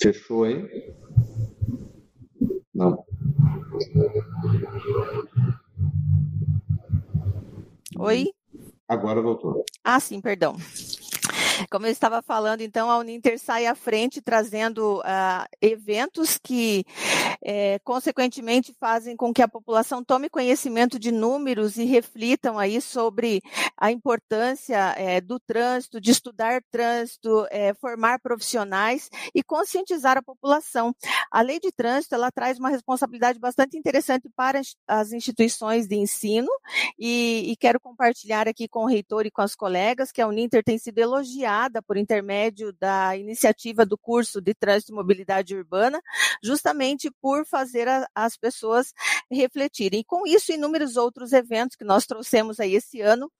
Fechou, hein? Não. Oi? Agora voltou. Ah, sim, perdão. Como eu estava falando, então, a Uninter sai à frente trazendo uh, eventos que, é, consequentemente, fazem com que a população tome conhecimento de números e reflitam aí sobre a importância é, do trânsito, de estudar trânsito, é, formar profissionais e conscientizar a população. A lei de trânsito, ela traz uma responsabilidade bastante interessante para as instituições de ensino e, e quero compartilhar aqui com o reitor e com as colegas que a Uninter tem sido elogiada por intermédio da iniciativa do curso de Trânsito e Mobilidade Urbana, justamente por fazer a, as pessoas refletirem. E com isso, inúmeros outros eventos que nós trouxemos aí esse ano,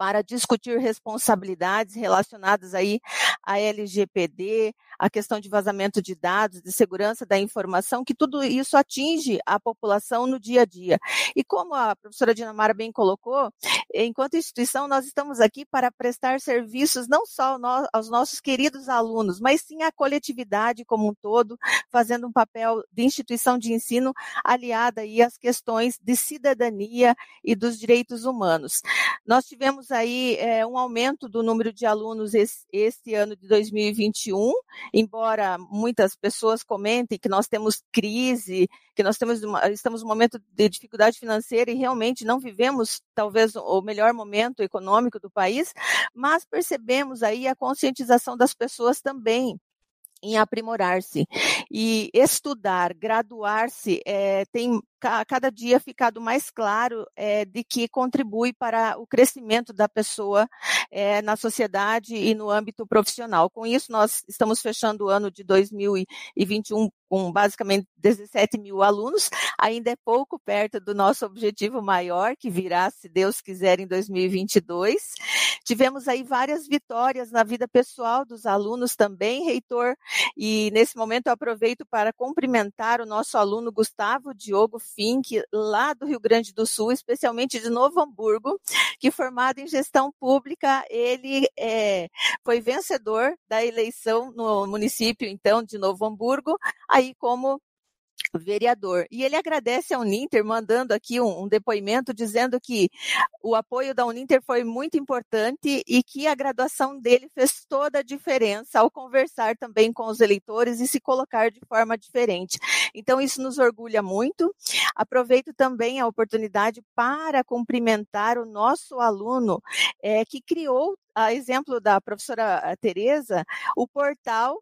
para discutir responsabilidades relacionadas aí à LGPD, a questão de vazamento de dados, de segurança da informação, que tudo isso atinge a população no dia a dia. E como a professora Dinamara bem colocou, enquanto instituição, nós estamos aqui para prestar serviços não só aos nossos queridos alunos, mas sim à coletividade como um todo, fazendo um papel de instituição de ensino aliada aí às questões de cidadania e dos direitos humanos. Nós tivemos aí é, um aumento do número de alunos esse, esse ano de 2021, embora muitas pessoas comentem que nós temos crise, que nós temos uma, estamos num momento de dificuldade financeira e realmente não vivemos talvez o melhor momento econômico do país, mas percebemos aí a conscientização das pessoas também em aprimorar-se. E estudar, graduar-se, é, tem cada dia ficado mais claro é, de que contribui para o crescimento da pessoa é, na sociedade e no âmbito profissional. Com isso, nós estamos fechando o ano de 2021 com basicamente 17 mil alunos, ainda é pouco perto do nosso objetivo maior, que virá, se Deus quiser, em 2022. Tivemos aí várias vitórias na vida pessoal dos alunos também, reitor, e nesse momento eu aproveito para cumprimentar o nosso aluno Gustavo Diogo Fink, lá do Rio Grande do Sul, especialmente de Novo Hamburgo, que formado em gestão pública, ele é, foi vencedor da eleição no município, então, de Novo Hamburgo, aí como vereador. E ele agradece ao Uninter, mandando aqui um, um, depoimento dizendo que o apoio da Uninter foi muito importante e que a graduação dele fez toda a diferença ao conversar também com os eleitores e se colocar de forma diferente. Então, isso nos orgulha muito. Aproveito também a oportunidade para cumprimentar o nosso aluno é, que criou a exemplo da professora eh, Tereza, o portal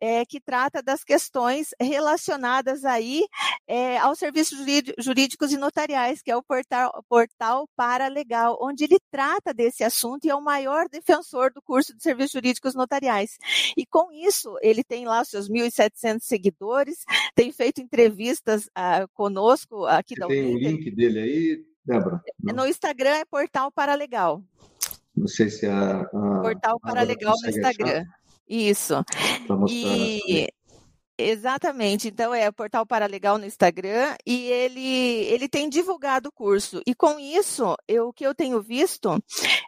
é, que trata das questões relacionadas aí é, aos serviços jurídicos e notariais, que é o portal, portal Paralegal, onde ele trata desse assunto e é o maior defensor do curso de serviços jurídicos notariais. E com isso, ele tem lá os seus 1.700 seguidores, tem feito entrevistas uh, conosco aqui Você da Tem o link dele aí, Débora? No Instagram é Portal Paralegal. Não sei se a. a Portal Paralegal no Instagram. Achar. Isso. E, Exatamente. Então é o Portal Paralegal no Instagram e ele ele tem divulgado o curso. E com isso, eu, o que eu tenho visto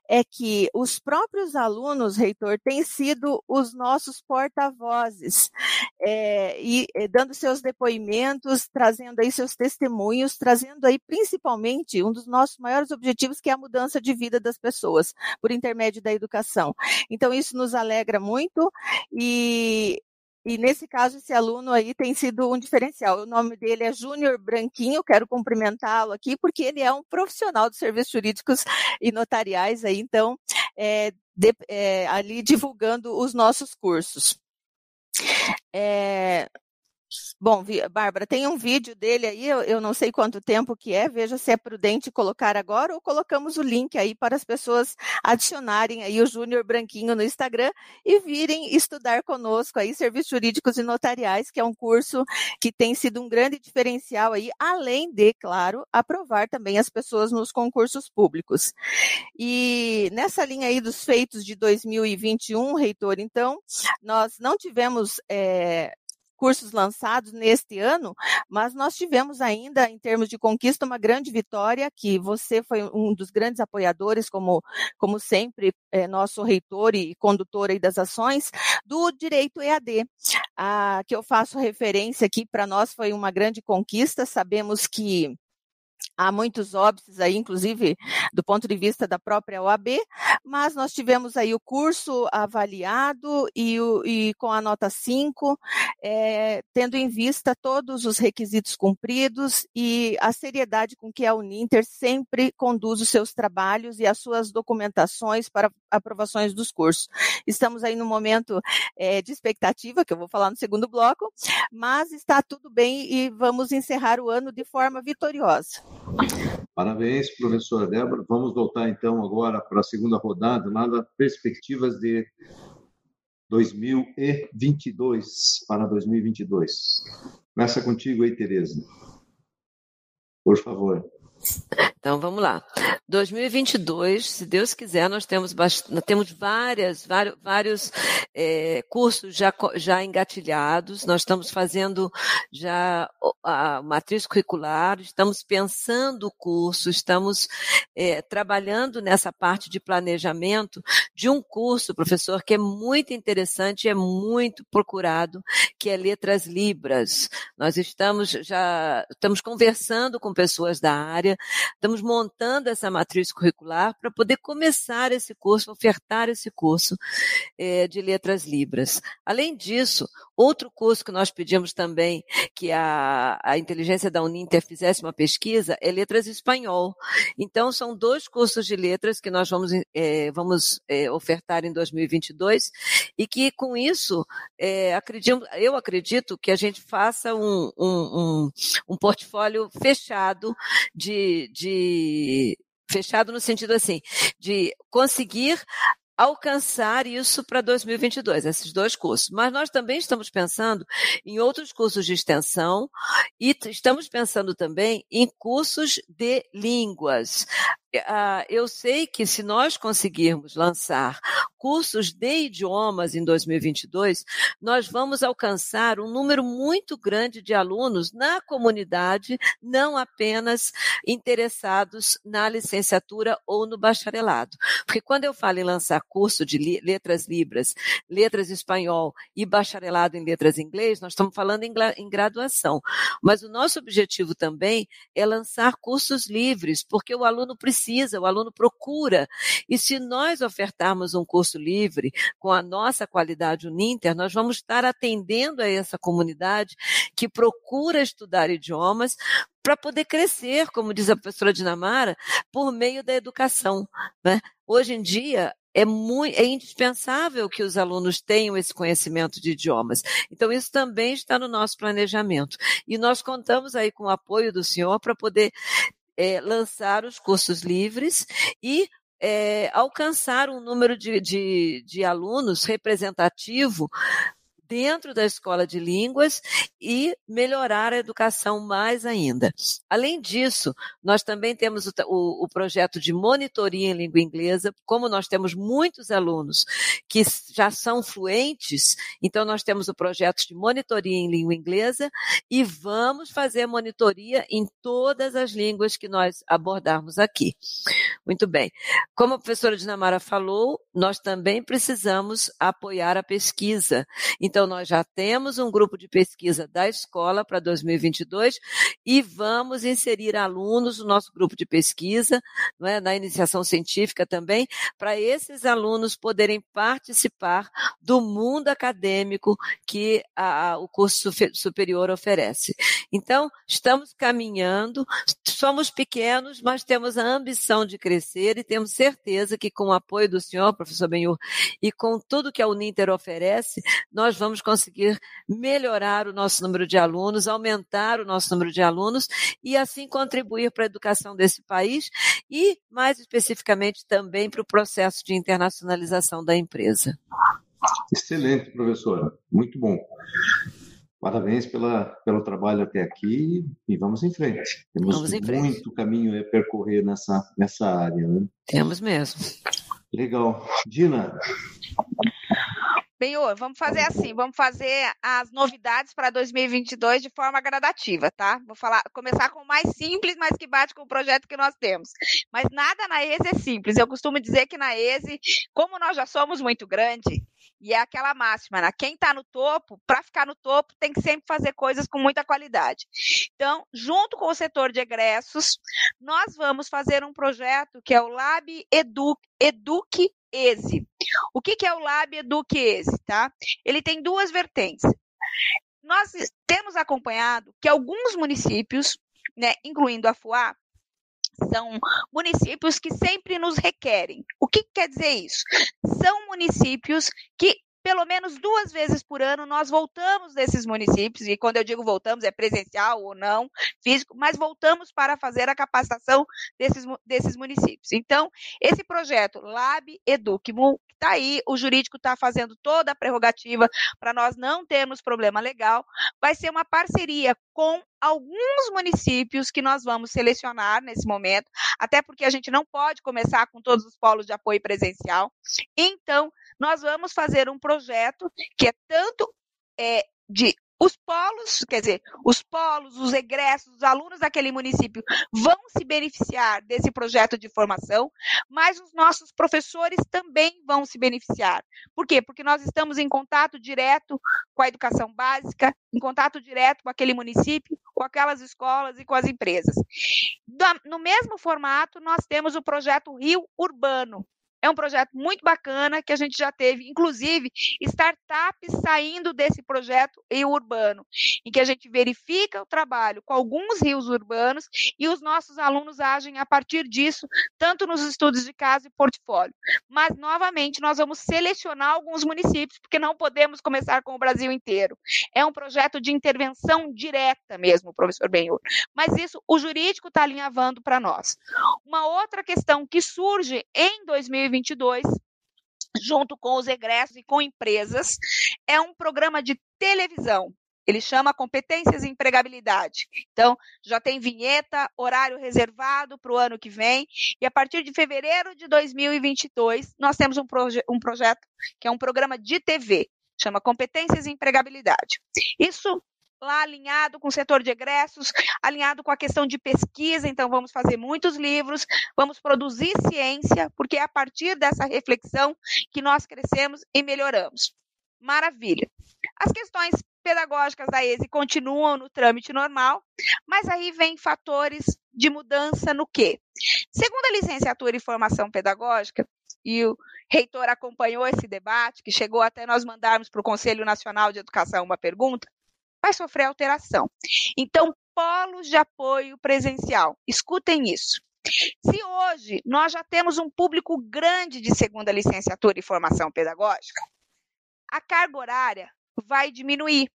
é que os próprios alunos, reitor, têm sido os nossos porta-vozes é, e é, dando seus depoimentos, trazendo aí seus testemunhos, trazendo aí principalmente um dos nossos maiores objetivos que é a mudança de vida das pessoas por intermédio da educação. Então isso nos alegra muito e e nesse caso, esse aluno aí tem sido um diferencial. O nome dele é Júnior Branquinho, quero cumprimentá-lo aqui, porque ele é um profissional de serviços jurídicos e notariais aí, então, é, de, é, ali divulgando os nossos cursos. É, Bom, Bárbara, tem um vídeo dele aí, eu, não sei quanto tempo que é, veja se é prudente colocar agora ou colocamos o link aí para as pessoas adicionarem aí o Júnior Branquinho no Instagram e virem estudar conosco aí Serviços Jurídicos e Notariais, que é um curso que tem sido um grande diferencial aí, além de, claro, aprovar também as pessoas nos concursos públicos. E nessa linha aí dos feitos de 2021, reitor, então, nós não tivemos é, cursos lançados neste ano, mas nós tivemos ainda, em termos de conquista, uma grande vitória, que você foi um dos grandes apoiadores, como, como sempre, é, nosso reitor e condutor aí das ações, do direito EAD, a, que eu faço referência aqui, para nós foi uma grande conquista, sabemos que Há muitos óbices aí, inclusive do ponto de vista da própria OAB, mas nós tivemos aí o curso avaliado e, o, e com a nota 5, é, tendo em vista todos os requisitos cumpridos e a seriedade com que a Uninter sempre conduz os seus trabalhos e as suas documentações para aprovações dos cursos. Estamos aí no momento é, de expectativa, que eu vou falar no segundo bloco, mas está tudo bem e vamos encerrar o ano de forma vitoriosa. Parabéns, professora Débora. Vamos voltar então agora para a segunda rodada, lá das perspectivas de 2022 para 2022. Começa contigo aí, Tereza. Por favor. Então vamos lá. 2022, se Deus quiser, nós temos, nós temos várias, vários, vários é, cursos já, já engatilhados, nós estamos fazendo já a matriz curricular, estamos pensando o curso, estamos é, trabalhando nessa parte de planejamento de um curso, professor, que é muito interessante, é muito procurado, que é Letras Libras. Nós estamos já estamos conversando com pessoas da área, estamos montando essa matriz curricular para poder começar esse curso, ofertar esse curso é, de letras libras. Além disso, outro curso que nós pedimos também que a, a inteligência da Uninter fizesse uma pesquisa é letras espanhol. Então, são dois cursos de letras que nós vamos, é, vamos é, ofertar em 2022 e que com isso é, acredito, eu acredito que a gente faça um, um, um, um portfólio fechado de, de fechado no sentido assim de conseguir alcançar isso para 2022, esses dois cursos. Mas nós também estamos pensando em outros cursos de extensão e estamos pensando também em cursos de línguas. Ah, eu sei que se nós conseguirmos lançar cursos de idiomas em 2022, nós vamos alcançar um número muito grande de alunos na comunidade, não apenas interessados na licenciatura ou no bacharelado. Porque quando eu falo em lançar curso de letras libras, letras espanhol e bacharelado em letras inglês, nós estamos falando em graduação. Mas o nosso objetivo também é lançar cursos livres, porque o aluno precisa precisa, o aluno procura. E se nós ofertarmos um curso livre com a nossa qualidade Uninter, nós vamos estar atendendo a essa comunidade que procura estudar idiomas para poder crescer, como diz a professora Dinamara, por meio da educação. Né? Hoje em dia, é, muito, é indispensável que os alunos tenham esse conhecimento de idiomas. Então, isso também está no nosso planejamento. E nós contamos aí com o apoio do senhor para poder é, lançar os cursos livres e é, alcançar um número de, de, de alunos representativo dentro da escola de línguas e melhorar a educação mais ainda. Além disso, nós também temos o, o, o, projeto de monitoria em língua inglesa, como nós temos muitos alunos que já são fluentes, então nós temos o projeto de monitoria em língua inglesa e vamos fazer monitoria em todas as línguas que nós abordarmos aqui. Muito bem. Como a professora Dinamara falou, nós também precisamos apoiar a pesquisa. Então, então, nós já temos um grupo de pesquisa da escola para 2022 e vamos inserir alunos no nosso grupo de pesquisa, é, na iniciação científica também, para esses alunos poderem participar do mundo acadêmico que a, a, o curso superior oferece. Então, estamos caminhando, somos pequenos, mas temos a ambição de crescer e temos certeza que com o apoio do senhor, professor Benhur, e com tudo que a Uninter oferece, nós vamos vamos conseguir melhorar o nosso número de alunos, aumentar o nosso número de alunos e assim contribuir para a educação desse país e, mais especificamente, também para o processo de internacionalização da empresa. Excelente, professora. Muito bom. Parabéns pela, pelo trabalho até aqui e vamos em frente. Temos vamos em frente. muito caminho a percorrer nessa, nessa área. Né? Temos mesmo. Legal. Dina, Benhor, vamos fazer assim, vamos fazer as novidades para 2022 de forma gradativa, tá? Vou falar, começar com o mais simples, mas que bate com o projeto que nós temos. Mas nada na ESE é simples. Eu costumo dizer que na ESE, como nós já somos muito grande, e é aquela máxima, né? Quem está no topo, para ficar no topo, tem que sempre fazer coisas com muita qualidade. Então, junto com o setor de egressos, nós vamos fazer um projeto que é o Lab Eduque, Eduque ESE. O que, que é o Lab Eduque ESE? Tá? Ele tem duas vertentes. Nós temos acompanhado que alguns municípios, né, incluindo a FUA, são municípios que sempre nos requerem. O que quer dizer isso? São municípios que pelo menos duas vezes por ano nós voltamos desses municípios, e quando eu digo voltamos, é presencial ou não, físico, mas voltamos para fazer a capacitação desses, desses municípios. Então, esse projeto Lab Educmo está aí, o jurídico está fazendo toda a prerrogativa para nós não termos problema legal, vai ser uma parceria com alguns municípios que nós vamos selecionar nesse momento, até porque a gente não pode começar com todos os polos de apoio presencial. Então, nós vamos fazer um projeto que é tanto é, de os polos, quer dizer, os polos, os egressos, os alunos daquele município vão se beneficiar desse projeto de formação, mas os nossos professores também vão se beneficiar. Por quê? Porque nós estamos em contato direto com a educação básica, em contato direto com aquele município, com aquelas escolas e com as empresas. No mesmo formato, nós temos o projeto Rio Urbano, É um projeto muito bacana que a gente já teve, inclusive, startups saindo desse projeto em urbano, em que a gente verifica o trabalho com alguns rios urbanos e os nossos alunos agem a partir disso, tanto nos estudos de caso e portfólio. Mas, novamente, nós vamos selecionar alguns municípios, porque não podemos começar com o Brasil inteiro. É um projeto de intervenção direta mesmo, professor Benhur. Mas isso o jurídico está alinhavando para nós. Uma outra questão que surge em 2022 junto com os egressos e com empresas, é um programa de televisão. Ele chama Competências e Empregabilidade. Então, já tem vinheta, horário reservado para o ano que vem. E a partir de fevereiro de 2022, nós temos um, proje um projeto que é um programa de TV, chama Competências e Empregabilidade. Isso lá alinhado com o setor de egressos, alinhado com a questão de pesquisa, então vamos fazer muitos livros, vamos produzir ciência, porque é a partir dessa reflexão que nós crescemos e melhoramos. Maravilha. As questões pedagógicas da ESE continuam no trâmite normal, mas aí vem fatores de mudança no quê? Segundo a licenciatura em formação pedagógica, e o reitor acompanhou esse debate, que chegou até nós mandarmos para o Conselho Nacional de Educação uma pergunta, vai sofrer alteração. Então, polos de apoio presencial, escutem isso. Se hoje nós já temos um público grande de segunda licenciatura e formação pedagógica, a carga horária vai diminuir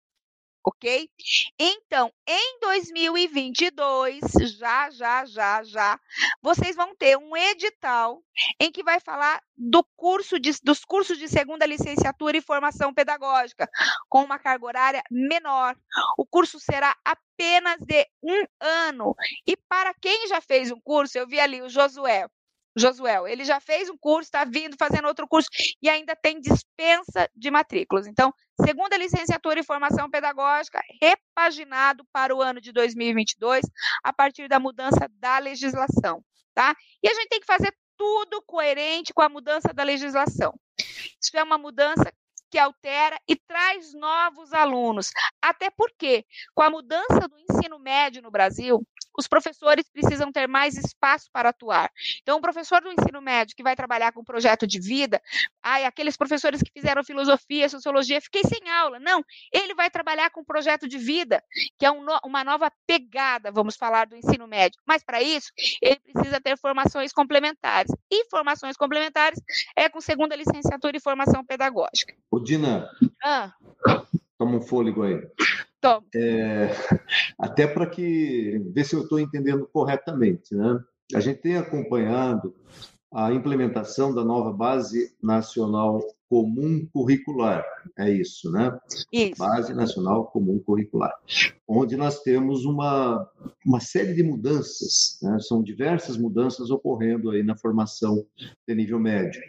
ok? Então, em 2022, já, já, já, já, vocês vão ter um edital em que vai falar do curso de, dos cursos de segunda licenciatura e formação pedagógica, com uma carga horária menor. O curso será apenas de um ano. E para quem já fez um curso, eu vi ali o Josué, Josuel, ele já fez um curso, está vindo fazendo outro curso e ainda tem dispensa de matrículas. Então, segunda licenciatura em formação pedagógica, repaginado para o ano de 2022, a partir da mudança da legislação, tá? E a gente tem que fazer tudo coerente com a mudança da legislação. Isso é uma mudança que altera e traz novos alunos. Até porque, com a mudança do ensino médio no Brasil, os professores precisam ter mais espaço para atuar. Então, o professor do ensino médio que vai trabalhar com projeto de vida, ai, aqueles professores que fizeram filosofia, sociologia, fiquei sem aula. Não, ele vai trabalhar com projeto de vida, que é um no, uma nova pegada, vamos falar, do ensino médio. Mas, para isso, ele precisa ter formações complementares. E formações complementares é com segunda licenciatura e formação pedagógica. Ô, Dina, ah. toma um fôlego aí. É, até para que ver se eu estou entendendo corretamente, né? A gente tem acompanhado a implementação da nova base nacional comum curricular, é isso, né? Isso. Base nacional comum curricular, onde nós temos uma uma série de mudanças, né? São diversas mudanças ocorrendo aí na formação de nível médio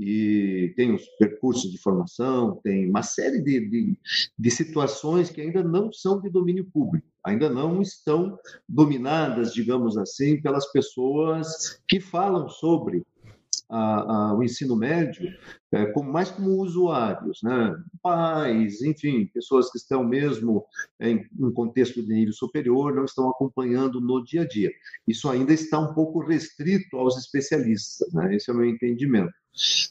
e tem os percursos de formação, tem uma série de, de, de, situações que ainda não são de domínio público, ainda não estão dominadas, digamos assim, pelas pessoas que falam sobre a, a, o ensino médio é, como, mais como usuários, né? pais, enfim, pessoas que estão mesmo em um contexto de nível superior, não estão acompanhando no dia a dia. Isso ainda está um pouco restrito aos especialistas, né? esse é o meu entendimento.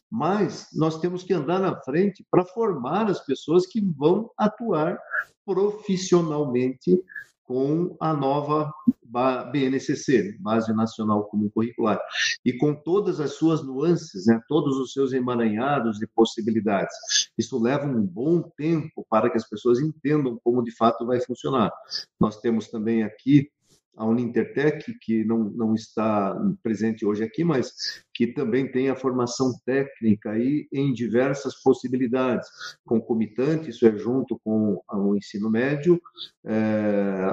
Mas nós temos que andar na frente para formar as pessoas que vão atuar profissionalmente com a nova BNCC, Base Nacional Comum Curricular, e com todas as suas nuances, né, todos os seus emaranhados de possibilidades. Isso leva um bom tempo para que as pessoas entendam como de fato vai funcionar. Nós temos também aqui a Unintertec, que não, não está presente hoje aqui, mas que também tem a formação técnica aí em diversas possibilidades, concomitante, isso é junto com o ensino médio, é,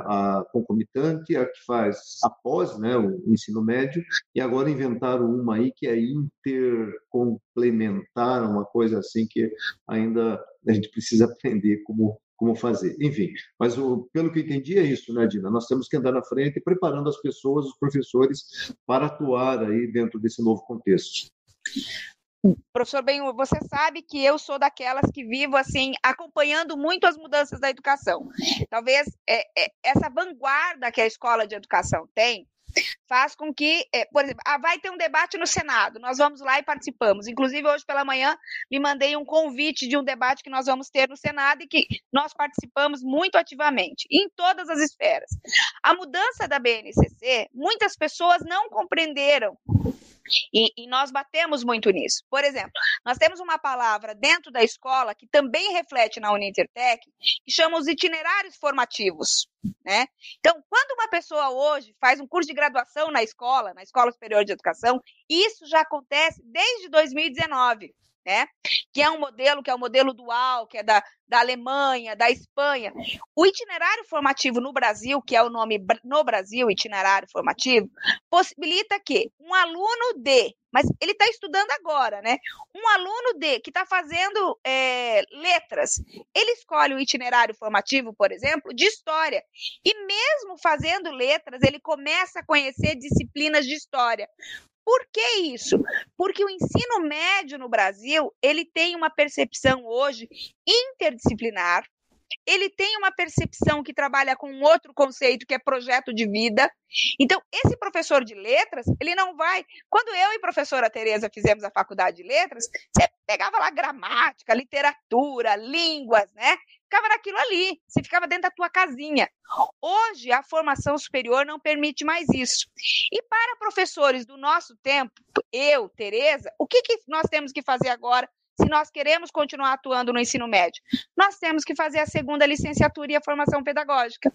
a concomitante, a que faz após né, o ensino médio, e agora inventaram uma aí que é intercomplementar, uma coisa assim que ainda a gente precisa aprender como como fazer. Enfim, mas o, pelo que entendi é isso, né, Dina? Nós temos que andar na frente preparando as pessoas, os professores, para atuar aí dentro desse novo contexto. Professor Ben, você sabe que eu sou daquelas que vivo assim acompanhando muito as mudanças da educação. Talvez é, é, essa vanguarda que a escola de educação tem faz com que, é, por exemplo, ah, vai ter um debate no Senado, nós vamos lá e participamos. Inclusive, hoje pela manhã, me mandei um convite de um debate que nós vamos ter no Senado e que nós participamos muito ativamente, em todas as esferas. A mudança da BNCC, muitas pessoas não compreenderam e, e, nós batemos muito nisso. Por exemplo, nós temos uma palavra dentro da escola que também reflete na Unintertec, que chama os itinerários formativos. Né? Então, quando uma pessoa hoje faz um curso de graduação na escola, na Escola Superior de Educação, isso já acontece desde 2019 né? Que é um modelo que é o modelo dual, que é da, da Alemanha, da Espanha. O itinerário formativo no Brasil, que é o nome no Brasil, itinerário formativo, possibilita que um aluno de, mas ele está estudando agora, né? Um aluno de que está fazendo é, letras, ele escolhe o itinerário formativo, por exemplo, de história. E mesmo fazendo letras, ele começa a conhecer disciplinas de história. Por que isso? Porque o ensino médio no Brasil, ele tem uma percepção hoje interdisciplinar, ele tem uma percepção que trabalha com outro conceito que é projeto de vida. Então, esse professor de letras, ele não vai. Quando eu e a professora Tereza fizemos a faculdade de letras, você pegava lá gramática, literatura, línguas, né? ficava naquilo ali, você ficava dentro da tua casinha. Hoje, a formação superior não permite mais isso. E para professores do nosso tempo, eu, Tereza, o que, que nós temos que fazer agora se nós queremos continuar atuando no ensino médio? Nós temos que fazer a segunda licenciatura e a formação pedagógica.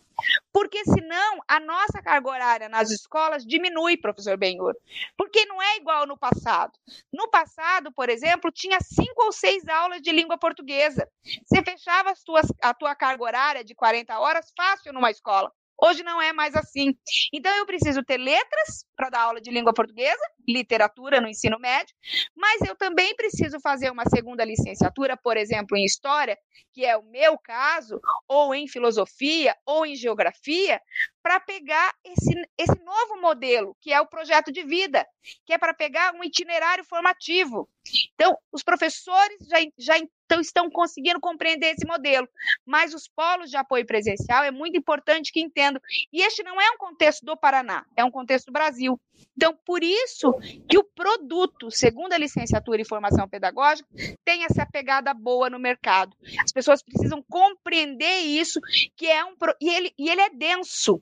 Porque senão a nossa carga horária nas escolas diminui, professor Benhur. Porque não é igual no passado. No passado, por exemplo, tinha cinco ou seis aulas de língua portuguesa. Você fechava tuas, a tua carga horária de 40 horas fácil numa escola. Hoje não é mais assim. Então eu preciso ter letras para dar aula de língua portuguesa, literatura no ensino médio, mas eu também preciso fazer uma segunda licenciatura, por exemplo, em história, que é o meu caso, ou em filosofia, ou em geografia, para pegar esse, esse novo modelo, que é o projeto de vida, que é para pegar um itinerário formativo. Então, os professores já, já então, estão conseguindo compreender esse modelo, mas os polos de apoio presencial é muito importante que entendam. E este não é um contexto do Paraná, é um contexto do Brasil. Então, por isso que o produto, segundo a licenciatura e formação pedagógica, tem essa pegada boa no mercado. As pessoas precisam compreender isso, que é um e ele, e ele é denso.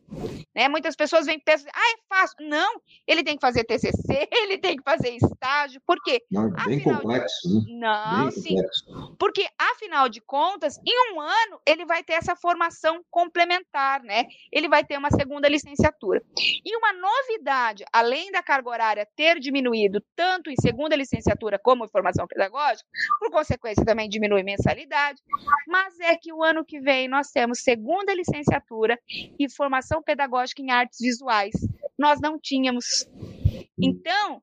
Né? Muitas pessoas vêm e pensam, ah, é fácil. Não, ele tem que fazer TCC, ele tem que fazer estágio. Por quê? Não, é bem afinal complexo. Né? Não, bem sim. Complexo. Porque, afinal de contas, em um ano, ele vai ter essa formação complementar, né? Ele vai ter uma segunda licenciatura. E uma novidade, além da carga horária ter diminuído tanto em segunda licenciatura como em formação pedagógica, por consequência também diminui mensalidade, mas é que o ano que vem nós temos segunda licenciatura e formação pedagógica em artes visuais. Nós não tínhamos. Então,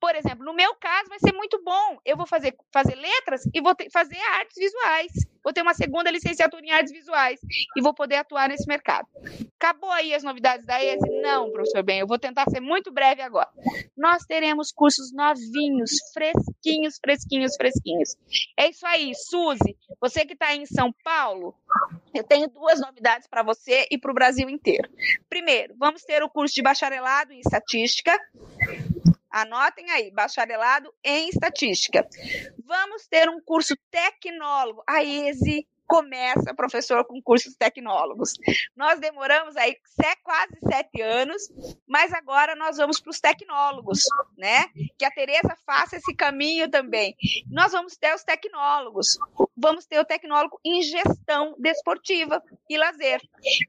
por exemplo, no meu caso vai ser muito bom. Eu vou fazer, fazer letras e vou ter, fazer artes visuais. Vou ter uma segunda licenciatura em artes visuais e vou poder atuar nesse mercado. Acabou aí as novidades da ESE? Não, professor Ben, eu vou tentar ser muito breve agora. Nós teremos cursos novinhos, fresquinhos, fresquinhos, fresquinhos. É isso aí, Suzy. Você que está em São Paulo, eu tenho duas novidades para você e para o Brasil inteiro. Primeiro, vamos ter o curso de bacharelado em estatística. Anotem aí, bacharelado em estatística. Vamos ter um curso tecnólogo. A ESE começa, professor, com cursos tecnólogos. Nós demoramos aí quase sete anos, mas agora nós vamos para os tecnólogos, né? Que a Tereza faça esse caminho também. Nós vamos ter os tecnólogos, vamos ter o tecnólogo em gestão desportiva e lazer.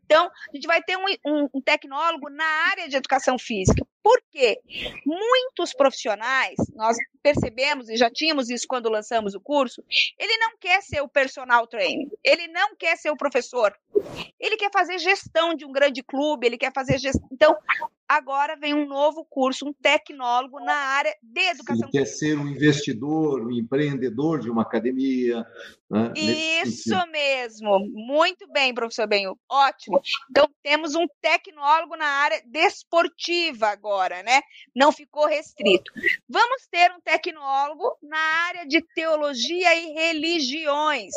Então, a gente vai ter um, um, um tecnólogo na área de educação física. Por quê? Muitos profissionais, nós percebemos e já tínhamos isso quando lançamos o curso, ele não quer ser o personal trainer, ele não quer ser o professor, ele quer fazer gestão de um grande clube, ele quer fazer gestão. Então, agora vem um novo curso, um tecnólogo na área de educação. Ele quer ser um investidor, um empreendedor de uma academia. Né? Isso mesmo, muito bem, professor Benhu, ótimo. Então, temos um tecnólogo na área desportiva agora, né? Não ficou restrito. Vamos ter um tecnólogo na área de teologia e religiões.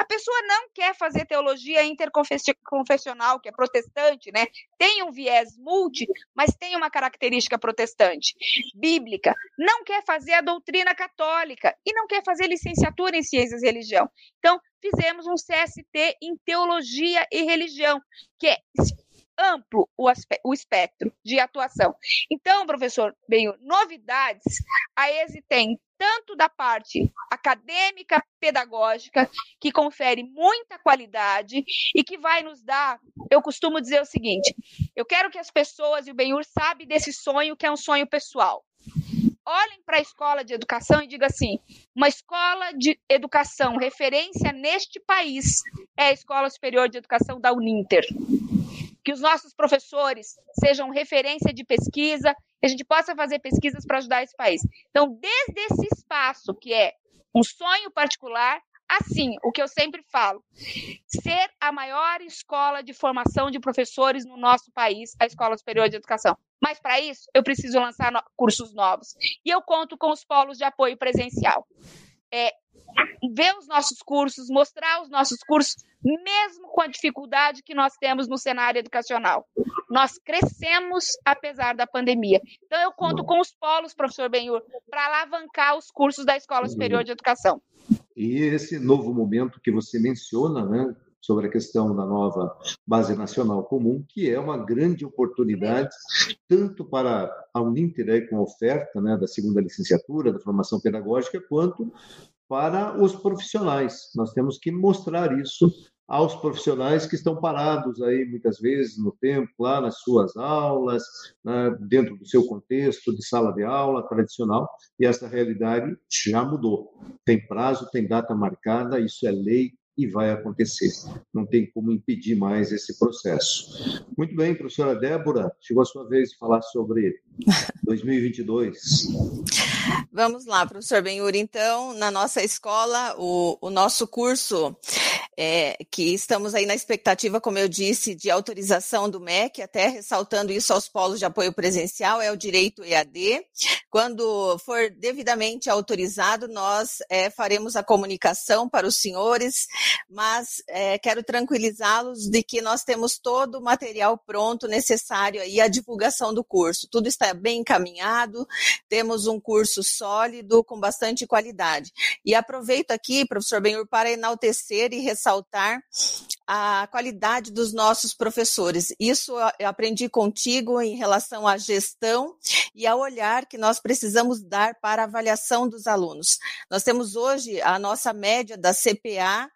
A pessoa não quer fazer teologia interconfessional, que é protestante, né? Tem um viés multi, mas tem uma característica protestante, bíblica. Não quer fazer a doutrina católica e não quer fazer licenciatura em ciências e religião. Então, fizemos um CST em teologia e religião, que é amplo o, o espectro de atuação. Então, professor Benho, novidades, a ESE tem tanto da parte acadêmica, pedagógica, que confere muita qualidade e que vai nos dar, eu costumo dizer o seguinte, eu quero que as pessoas, e o Benhur sabe desse sonho, que é um sonho pessoal. Olhem para a escola de educação e digam assim: uma escola de educação referência neste país é a Escola Superior de Educação da Uninter que os nossos professores sejam referência de pesquisa, que a gente possa fazer pesquisas para ajudar esse país. Então, desde esse espaço que é um sonho particular, assim, o que eu sempre falo, ser a maior escola de formação de professores no nosso país, a Escola Superior de Educação. Mas para isso, eu preciso lançar cursos novos. E eu conto com os polos de apoio presencial. É, ver os nossos cursos, mostrar os nossos cursos, mesmo com a dificuldade que nós temos no cenário educacional. Nós crescemos apesar da pandemia. Então, eu conto com os polos, professor Benhur, para alavancar os cursos da Escola Superior de Educação. E esse novo momento que você menciona, né, sobre a questão da nova base nacional comum, que é uma grande oportunidade tanto para a Uninter com a oferta né, da segunda licenciatura, da formação pedagógica, quanto para os profissionais. Nós temos que mostrar isso aos profissionais que estão parados aí muitas vezes no tempo, lá nas suas aulas, né, dentro do seu contexto de sala de aula tradicional, e essa realidade já mudou. Tem prazo, tem data marcada, isso é lei e vai acontecer. Não tem como impedir mais esse processo. Muito bem, professora Débora, chegou a sua vez de falar sobre 2022. Vamos lá, professor Benhur. Então, na nossa escola, o, o nosso curso, é, que estamos aí na expectativa, como eu disse, de autorização do MEC, até ressaltando isso aos polos de apoio presencial, é o direito EAD. Quando for devidamente autorizado, nós é, faremos a comunicação para os senhores, mas é, quero tranquilizá-los de que nós temos todo o material pronto necessário e a divulgação do curso. Tudo está bem encaminhado, temos um curso sólido, com bastante qualidade. E aproveito aqui, professor Benhur, para enaltecer e ressaltar a qualidade dos nossos professores. Isso eu aprendi contigo em relação à gestão e ao olhar que nós precisamos dar para a avaliação dos alunos. Nós temos hoje a nossa média da CPA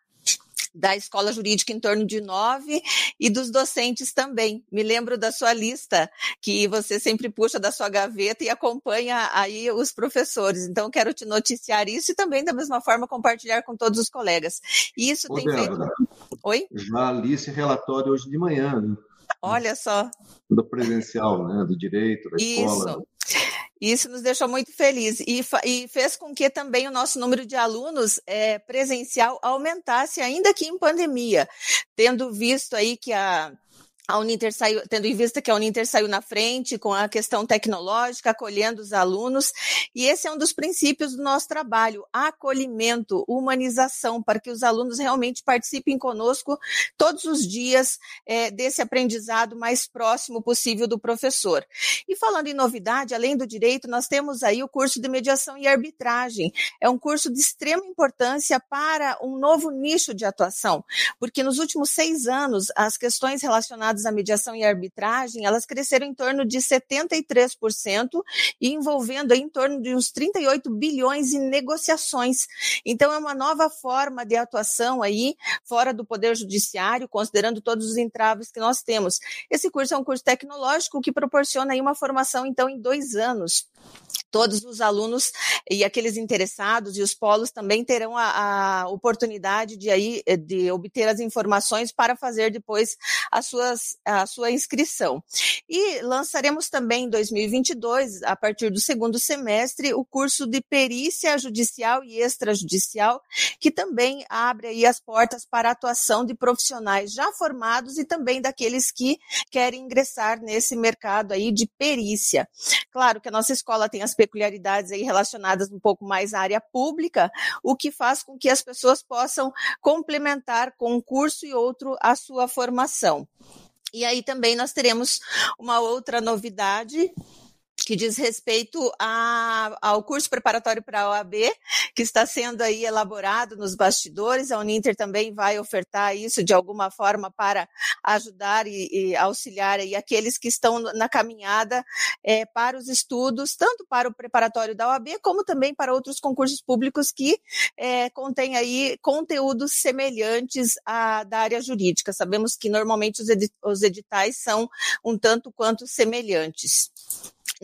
da escola jurídica em torno de nove e dos docentes também. Me lembro da sua lista, que você sempre puxa da sua gaveta e acompanha aí os professores. Então, quero te noticiar isso e também, da mesma forma, compartilhar com todos os colegas. Isso Ô, tem Débora, feito. Oi? Já li esse relatório hoje de manhã. Né? Olha só. Do presencial, né? Do direito, da Isso. escola. Isso nos deixou muito felizes. E, e, fez com que também o nosso número de alunos é, presencial aumentasse, ainda que em pandemia, tendo visto aí que a a Uninter saiu, tendo em vista que a Uninter saiu na frente com a questão tecnológica, acolhendo os alunos, e esse é um dos princípios do nosso trabalho, acolhimento, humanização, para que os alunos realmente participem conosco todos os dias é, desse aprendizado mais próximo possível do professor. E falando em novidade, além do direito, nós temos aí o curso de mediação e arbitragem. É um curso de extrema importância para um novo nicho de atuação, porque nos últimos seis anos, as questões relacionadas relacionadas à mediação e arbitragem, elas cresceram em torno de 73% e envolvendo em torno de uns 38 bilhões em negociações. Então é uma nova forma de atuação aí fora do poder judiciário, considerando todos os entraves que nós temos. Esse curso é um curso tecnológico que proporciona aí uma formação então em dois anos todos os alunos e aqueles interessados e os polos também terão a, a, oportunidade de aí de obter as informações para fazer depois as suas, a sua inscrição. E lançaremos também em 2022, a partir do segundo semestre, o curso de perícia judicial e extrajudicial, que também abre aí as portas para a atuação de profissionais já formados e também daqueles que querem ingressar nesse mercado aí de perícia. Claro que a nossa escola tem as peculiaridades aí relacionadas um pouco mais à área pública, o que faz com que as pessoas possam complementar com um curso e outro a sua formação. E aí também nós teremos uma outra novidade que diz respeito a, ao curso preparatório para a OAB, que está sendo aí elaborado nos bastidores. A Uninter também vai ofertar isso de alguma forma para ajudar e, e auxiliar aí aqueles que estão na caminhada é, para os estudos, tanto para o preparatório da OAB, como também para outros concursos públicos que é, contêm aí conteúdos semelhantes à da área jurídica. Sabemos que normalmente os editais são um tanto quanto semelhantes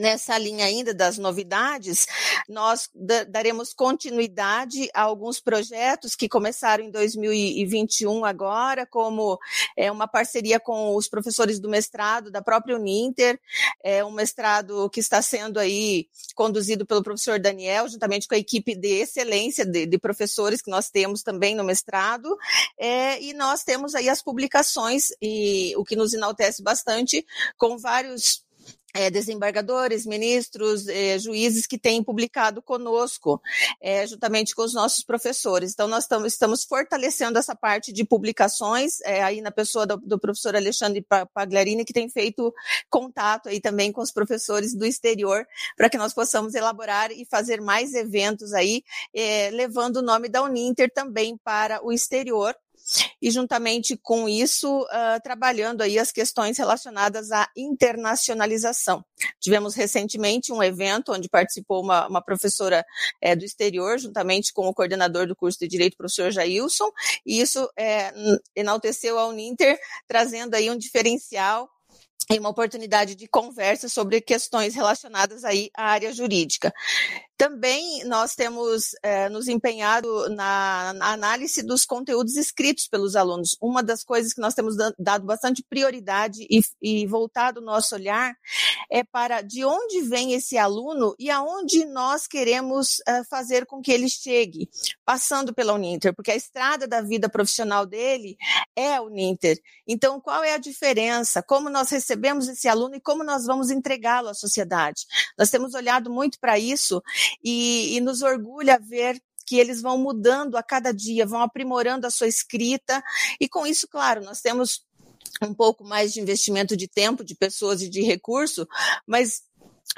nessa linha ainda das novidades, nós daremos continuidade a alguns projetos que começaram em 2021 agora, como é, uma parceria com os professores do mestrado da própria Uninter, é um mestrado que está sendo aí conduzido pelo professor Daniel, juntamente com a equipe de excelência de, de professores que nós temos também no mestrado, é, e nós temos aí as publicações, e o que nos enaltece bastante, com vários é, desembargadores, ministros, é, juízes que têm publicado conosco, é, juntamente com os nossos professores. Então, nós tamo, estamos fortalecendo essa parte de publicações, é, aí na pessoa do, do, professor Alexandre Pagliarini, que tem feito contato aí também com os professores do exterior, para que nós possamos elaborar e fazer mais eventos aí, é, levando o nome da Uninter também para o exterior, e juntamente com isso, uh, trabalhando aí as questões relacionadas à internacionalização. Tivemos recentemente um evento onde participou uma, uma professora é, do exterior, juntamente com o coordenador do curso de Direito, professor Jailson, e isso é, enalteceu a Uninter, trazendo aí um diferencial e uma oportunidade de conversa sobre questões relacionadas aí à área jurídica. Também nós temos é, nos empenhado na, na, análise dos conteúdos escritos pelos alunos. Uma das coisas que nós temos dado bastante prioridade e, e voltado o nosso olhar é para de onde vem esse aluno e aonde nós queremos é, fazer com que ele chegue, passando pela Uninter, porque a estrada da vida profissional dele é a Uninter. Então, qual é a diferença? Como nós recebemos esse aluno e como nós vamos entregá-lo à sociedade? Nós temos olhado muito para isso e, e nos orgulha ver que eles vão mudando a cada dia, vão aprimorando a sua escrita, e com isso, claro, nós temos um pouco mais de investimento de tempo, de pessoas e de recurso, mas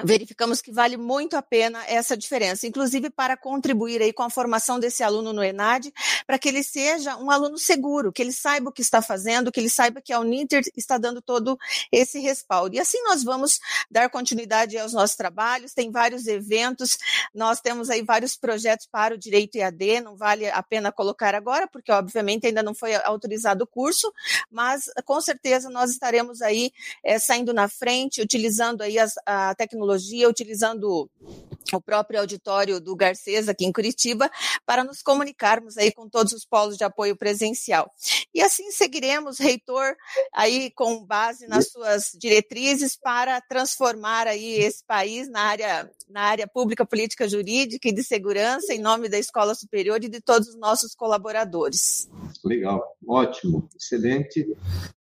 verificamos que vale muito a pena essa diferença, inclusive para contribuir aí com a formação desse aluno no ENAD, para que ele seja um aluno seguro, que ele saiba o que está fazendo, que ele saiba que a Uninter está dando todo esse respaldo. E assim nós vamos dar continuidade aos nossos trabalhos, tem vários eventos, nós temos aí vários projetos para o direito EAD, não vale a pena colocar agora, porque obviamente ainda não foi autorizado o curso, mas com certeza nós estaremos aí é, saindo na frente, utilizando aí as, a tecnologia tecnologia, utilizando o próprio auditório do Garcês aqui em Curitiba, para nos comunicarmos aí com todos os polos de apoio presencial. E assim seguiremos, reitor, aí com base nas suas diretrizes para transformar aí esse país na área, na área pública, política, jurídica e de segurança, em nome da Escola Superior e de todos os nossos colaboradores. Legal, ótimo, excelente,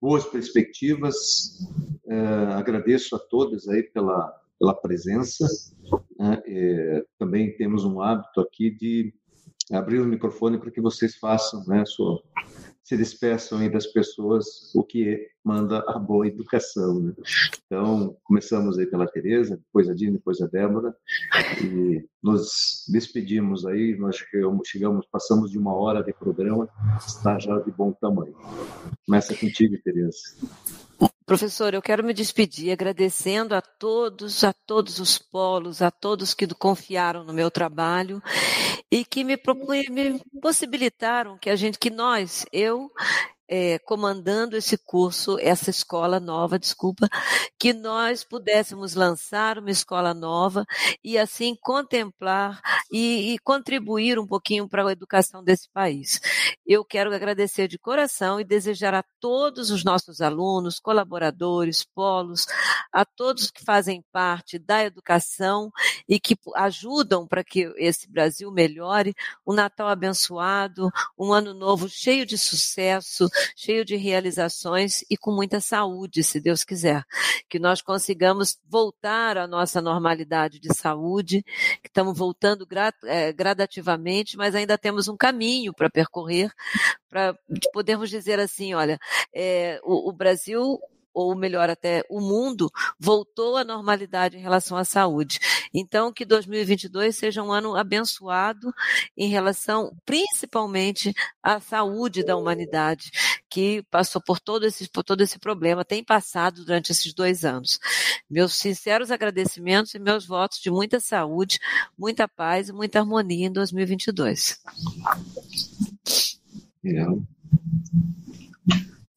boas perspectivas. Uh, agradeço a todos aí pela pela presença. Né? É, também temos um hábito aqui de abrir o microfone para que vocês façam, né, sua, se despeçam aí das pessoas o que manda a boa educação. Né? Então, começamos aí pela Tereza, depois a Dina, depois a Débora, e nos despedimos aí, nós chegamos, chegamos, passamos de uma hora de programa, está já de bom tamanho. Começa contigo, Tereza. Professor, eu quero me despedir agradecendo a todos, a todos os polos, a todos que confiaram no meu trabalho e que me, me possibilitaram que a gente, que nós, eu é, comandando esse curso, essa escola nova, desculpa, que nós pudéssemos lançar uma escola nova e assim contemplar e, e contribuir um pouquinho para a educação desse país. Eu quero agradecer de coração e desejar a todos os nossos alunos, colaboradores, polos, a todos que fazem parte da educação e que ajudam para que esse Brasil melhore, um Natal abençoado, um ano novo cheio de sucesso, cheio de realizações e com muita saúde, se Deus quiser. Que nós consigamos voltar à nossa normalidade de saúde, que estamos voltando é, gradativamente, mas ainda temos um caminho para percorrer, para podermos dizer assim, olha, é, o, o Brasil ou melhor até o mundo, voltou à normalidade em relação à saúde. Então, que 2022 seja um ano abençoado em relação, principalmente, à saúde da humanidade, que passou por todo esse, por todo esse problema, tem passado durante esses dois anos. Meus sinceros agradecimentos e meus votos de muita saúde, muita paz e muita harmonia em 2022. Legal.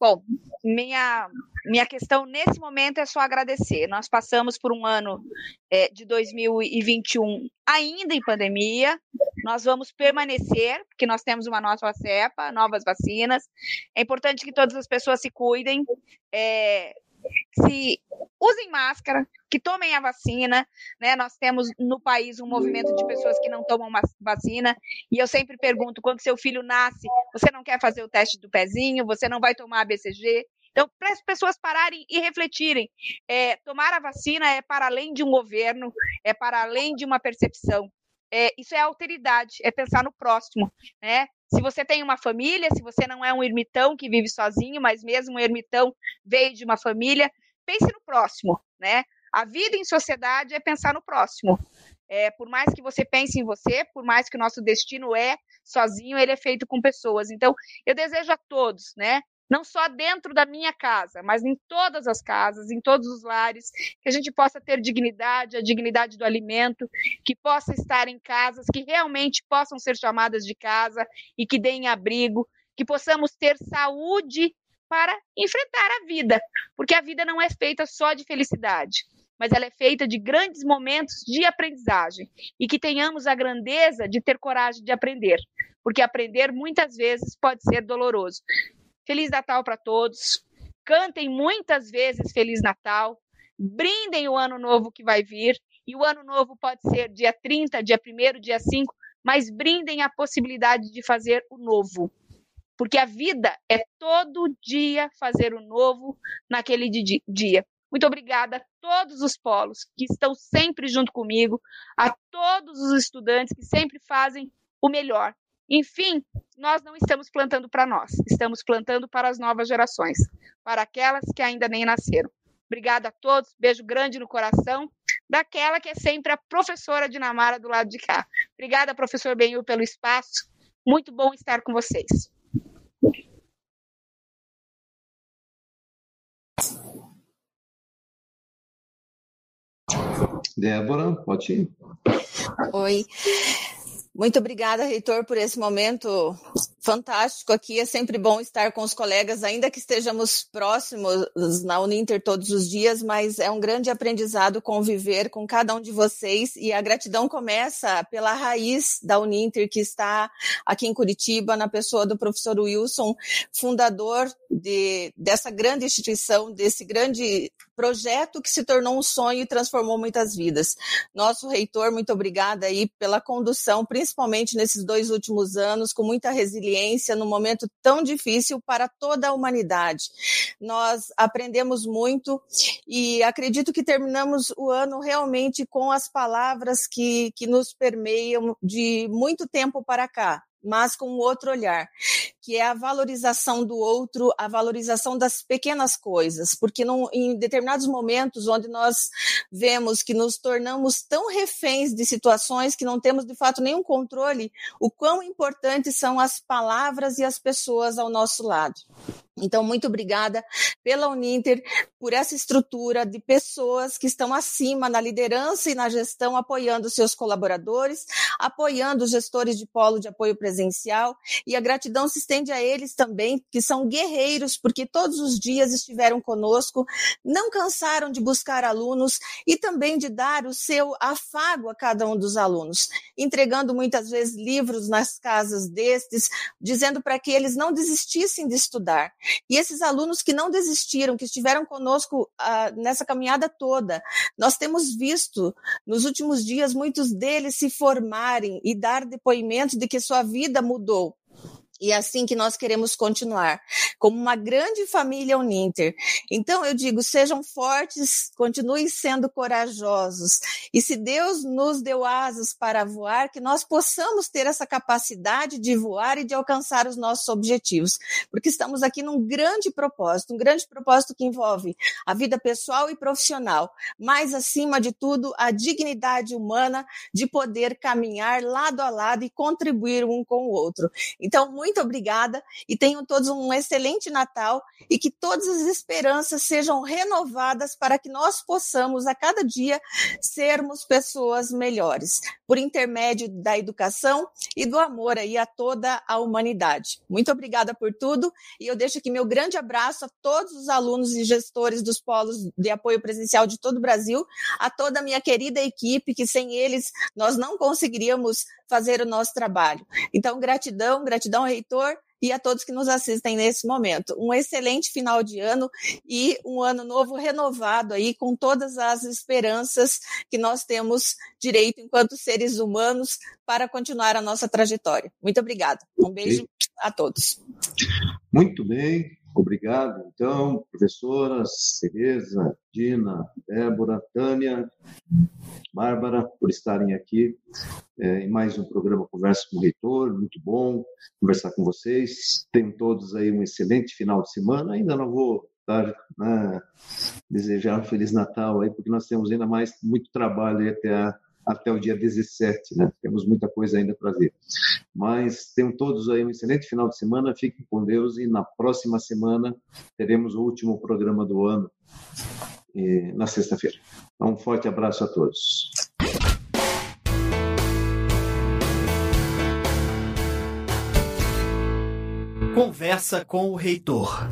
Bom, minha, minha questão nesse momento é só agradecer. Nós passamos por um ano é, de 2021 ainda em pandemia. Nós vamos permanecer, porque nós temos uma nova cepa, novas vacinas. É importante que todas as pessoas se cuidem. É, se usem máscara, que tomem a vacina, né? Nós temos no país um movimento de pessoas que não tomam vacina, e eu sempre pergunto, quando seu filho nasce, você não quer fazer o teste do pezinho, você não vai tomar a BCG? Então, para as pessoas pararem e refletirem, é, tomar a vacina é para além de um governo, é para além de uma percepção. É, isso é alteridade, é pensar no próximo, né? Se você tem uma família, se você não é um ermitão que vive sozinho, mas mesmo um ermitão veio de uma família, pense no próximo, né? A vida em sociedade é pensar no próximo. É, por mais que você pense em você, por mais que o nosso destino é sozinho, ele é feito com pessoas. Então, eu desejo a todos, né? Não só dentro da minha casa, mas em todas as casas, em todos os lares, que a gente possa ter dignidade, a dignidade do alimento, que possa estar em casas que realmente possam ser chamadas de casa e que deem abrigo, que possamos ter saúde para enfrentar a vida, porque a vida não é feita só de felicidade, mas ela é feita de grandes momentos de aprendizagem e que tenhamos a grandeza de ter coragem de aprender, porque aprender muitas vezes pode ser doloroso. Feliz Natal para todos. Cantem muitas vezes Feliz Natal. Brindem o ano novo que vai vir. E o ano novo pode ser dia 30, dia 1, dia 5, mas brindem a possibilidade de fazer o novo. Porque a vida é todo dia fazer o novo naquele dia. Muito obrigada a todos os polos que estão sempre junto comigo, a todos os estudantes que sempre fazem o melhor enfim, nós não estamos plantando para nós, estamos plantando para as novas gerações, para aquelas que ainda nem nasceram. Obrigada a todos, beijo grande no coração, daquela que é sempre a professora Dinamara do lado de cá. Obrigada, professor Benhu, pelo espaço. Muito bom estar com vocês. Débora, pode ir. Oi. Muito obrigada, reitor, por esse momento fantástico aqui. É sempre bom estar com os colegas, ainda que estejamos próximos na Uninter todos os dias, mas é um grande aprendizado conviver com cada um de vocês. E a gratidão começa pela raiz da Uninter, que está aqui em Curitiba, na pessoa do professor Wilson, fundador de, dessa grande instituição, desse grande projeto que se tornou um sonho e transformou muitas vidas. Nosso reitor, muito obrigada aí pela condução, principalmente nesses dois últimos anos, com muita resiliência, num momento tão difícil para toda a humanidade. Nós aprendemos muito e acredito que terminamos o ano realmente com as palavras que, que nos permeiam de muito tempo para cá mas com outro olhar, que é a valorização do outro, a valorização das pequenas coisas, porque em determinados momentos onde nós vemos que nos tornamos tão reféns de situações que não temos de fato nenhum controle, o quão importantes são as palavras e as pessoas ao nosso lado. Então, muito obrigada pela Uninter, por essa estrutura de pessoas que estão acima na liderança e na gestão, apoiando seus colaboradores, apoiando os gestores de polo de apoio presencial, e a gratidão se estende a eles também, que são guerreiros, porque todos os dias estiveram conosco, não cansaram de buscar alunos e também de dar o seu afago a cada um dos alunos, entregando muitas vezes livros nas casas destes, dizendo para que eles não desistissem de estudar. E esses alunos que não desistiram, que estiveram conosco ah, nessa caminhada toda, nós temos visto nos últimos dias muitos deles se formarem e dar depoimento de que sua vida mudou. E é assim que nós queremos continuar, como uma grande família Uninter. Então eu digo, sejam fortes, continuem sendo corajosos. E se Deus nos deu asas para voar, que nós possamos ter essa capacidade de voar e de alcançar os nossos objetivos. Porque estamos aqui num grande propósito, um grande propósito que envolve a vida pessoal e profissional, mas acima de tudo, a dignidade humana de poder caminhar lado a lado e contribuir um com o outro. Então, muito muito obrigada e tenham todos um excelente Natal e que todas as esperanças sejam renovadas para que nós possamos a cada dia sermos pessoas melhores, por intermédio da educação e do amor aí a toda a humanidade. Muito obrigada por tudo e eu deixo aqui meu grande abraço a todos os alunos e gestores dos polos de apoio presencial de todo o Brasil, a toda a minha querida equipe que sem eles nós não conseguiríamos fazer o nosso trabalho. Então, gratidão, gratidão, reitor, e a todos que nos assistem nesse momento. Um excelente final de ano e um ano novo renovado aí com todas as esperanças que nós temos direito enquanto seres humanos para continuar a nossa trajetória. Muito obrigada. Um beijo a todos. Muito bem. Obrigado, então, professoras Tereza, Dina, Débora, Tânia, Bárbara, por estarem aqui é, em mais um programa Conversa com o Reitor. Muito bom conversar com vocês. Tenham todos aí um excelente final de semana. Ainda não vou dar, né, desejar um Feliz Natal aí, porque nós temos ainda mais muito trabalho até a até o dia 17, né? Temos muita coisa ainda para ver. Mas tenham todos aí um excelente final de semana, fiquem com Deus e na próxima semana teremos o último programa do ano, na sexta-feira. Então, um forte abraço a todos. Conversa com o reitor.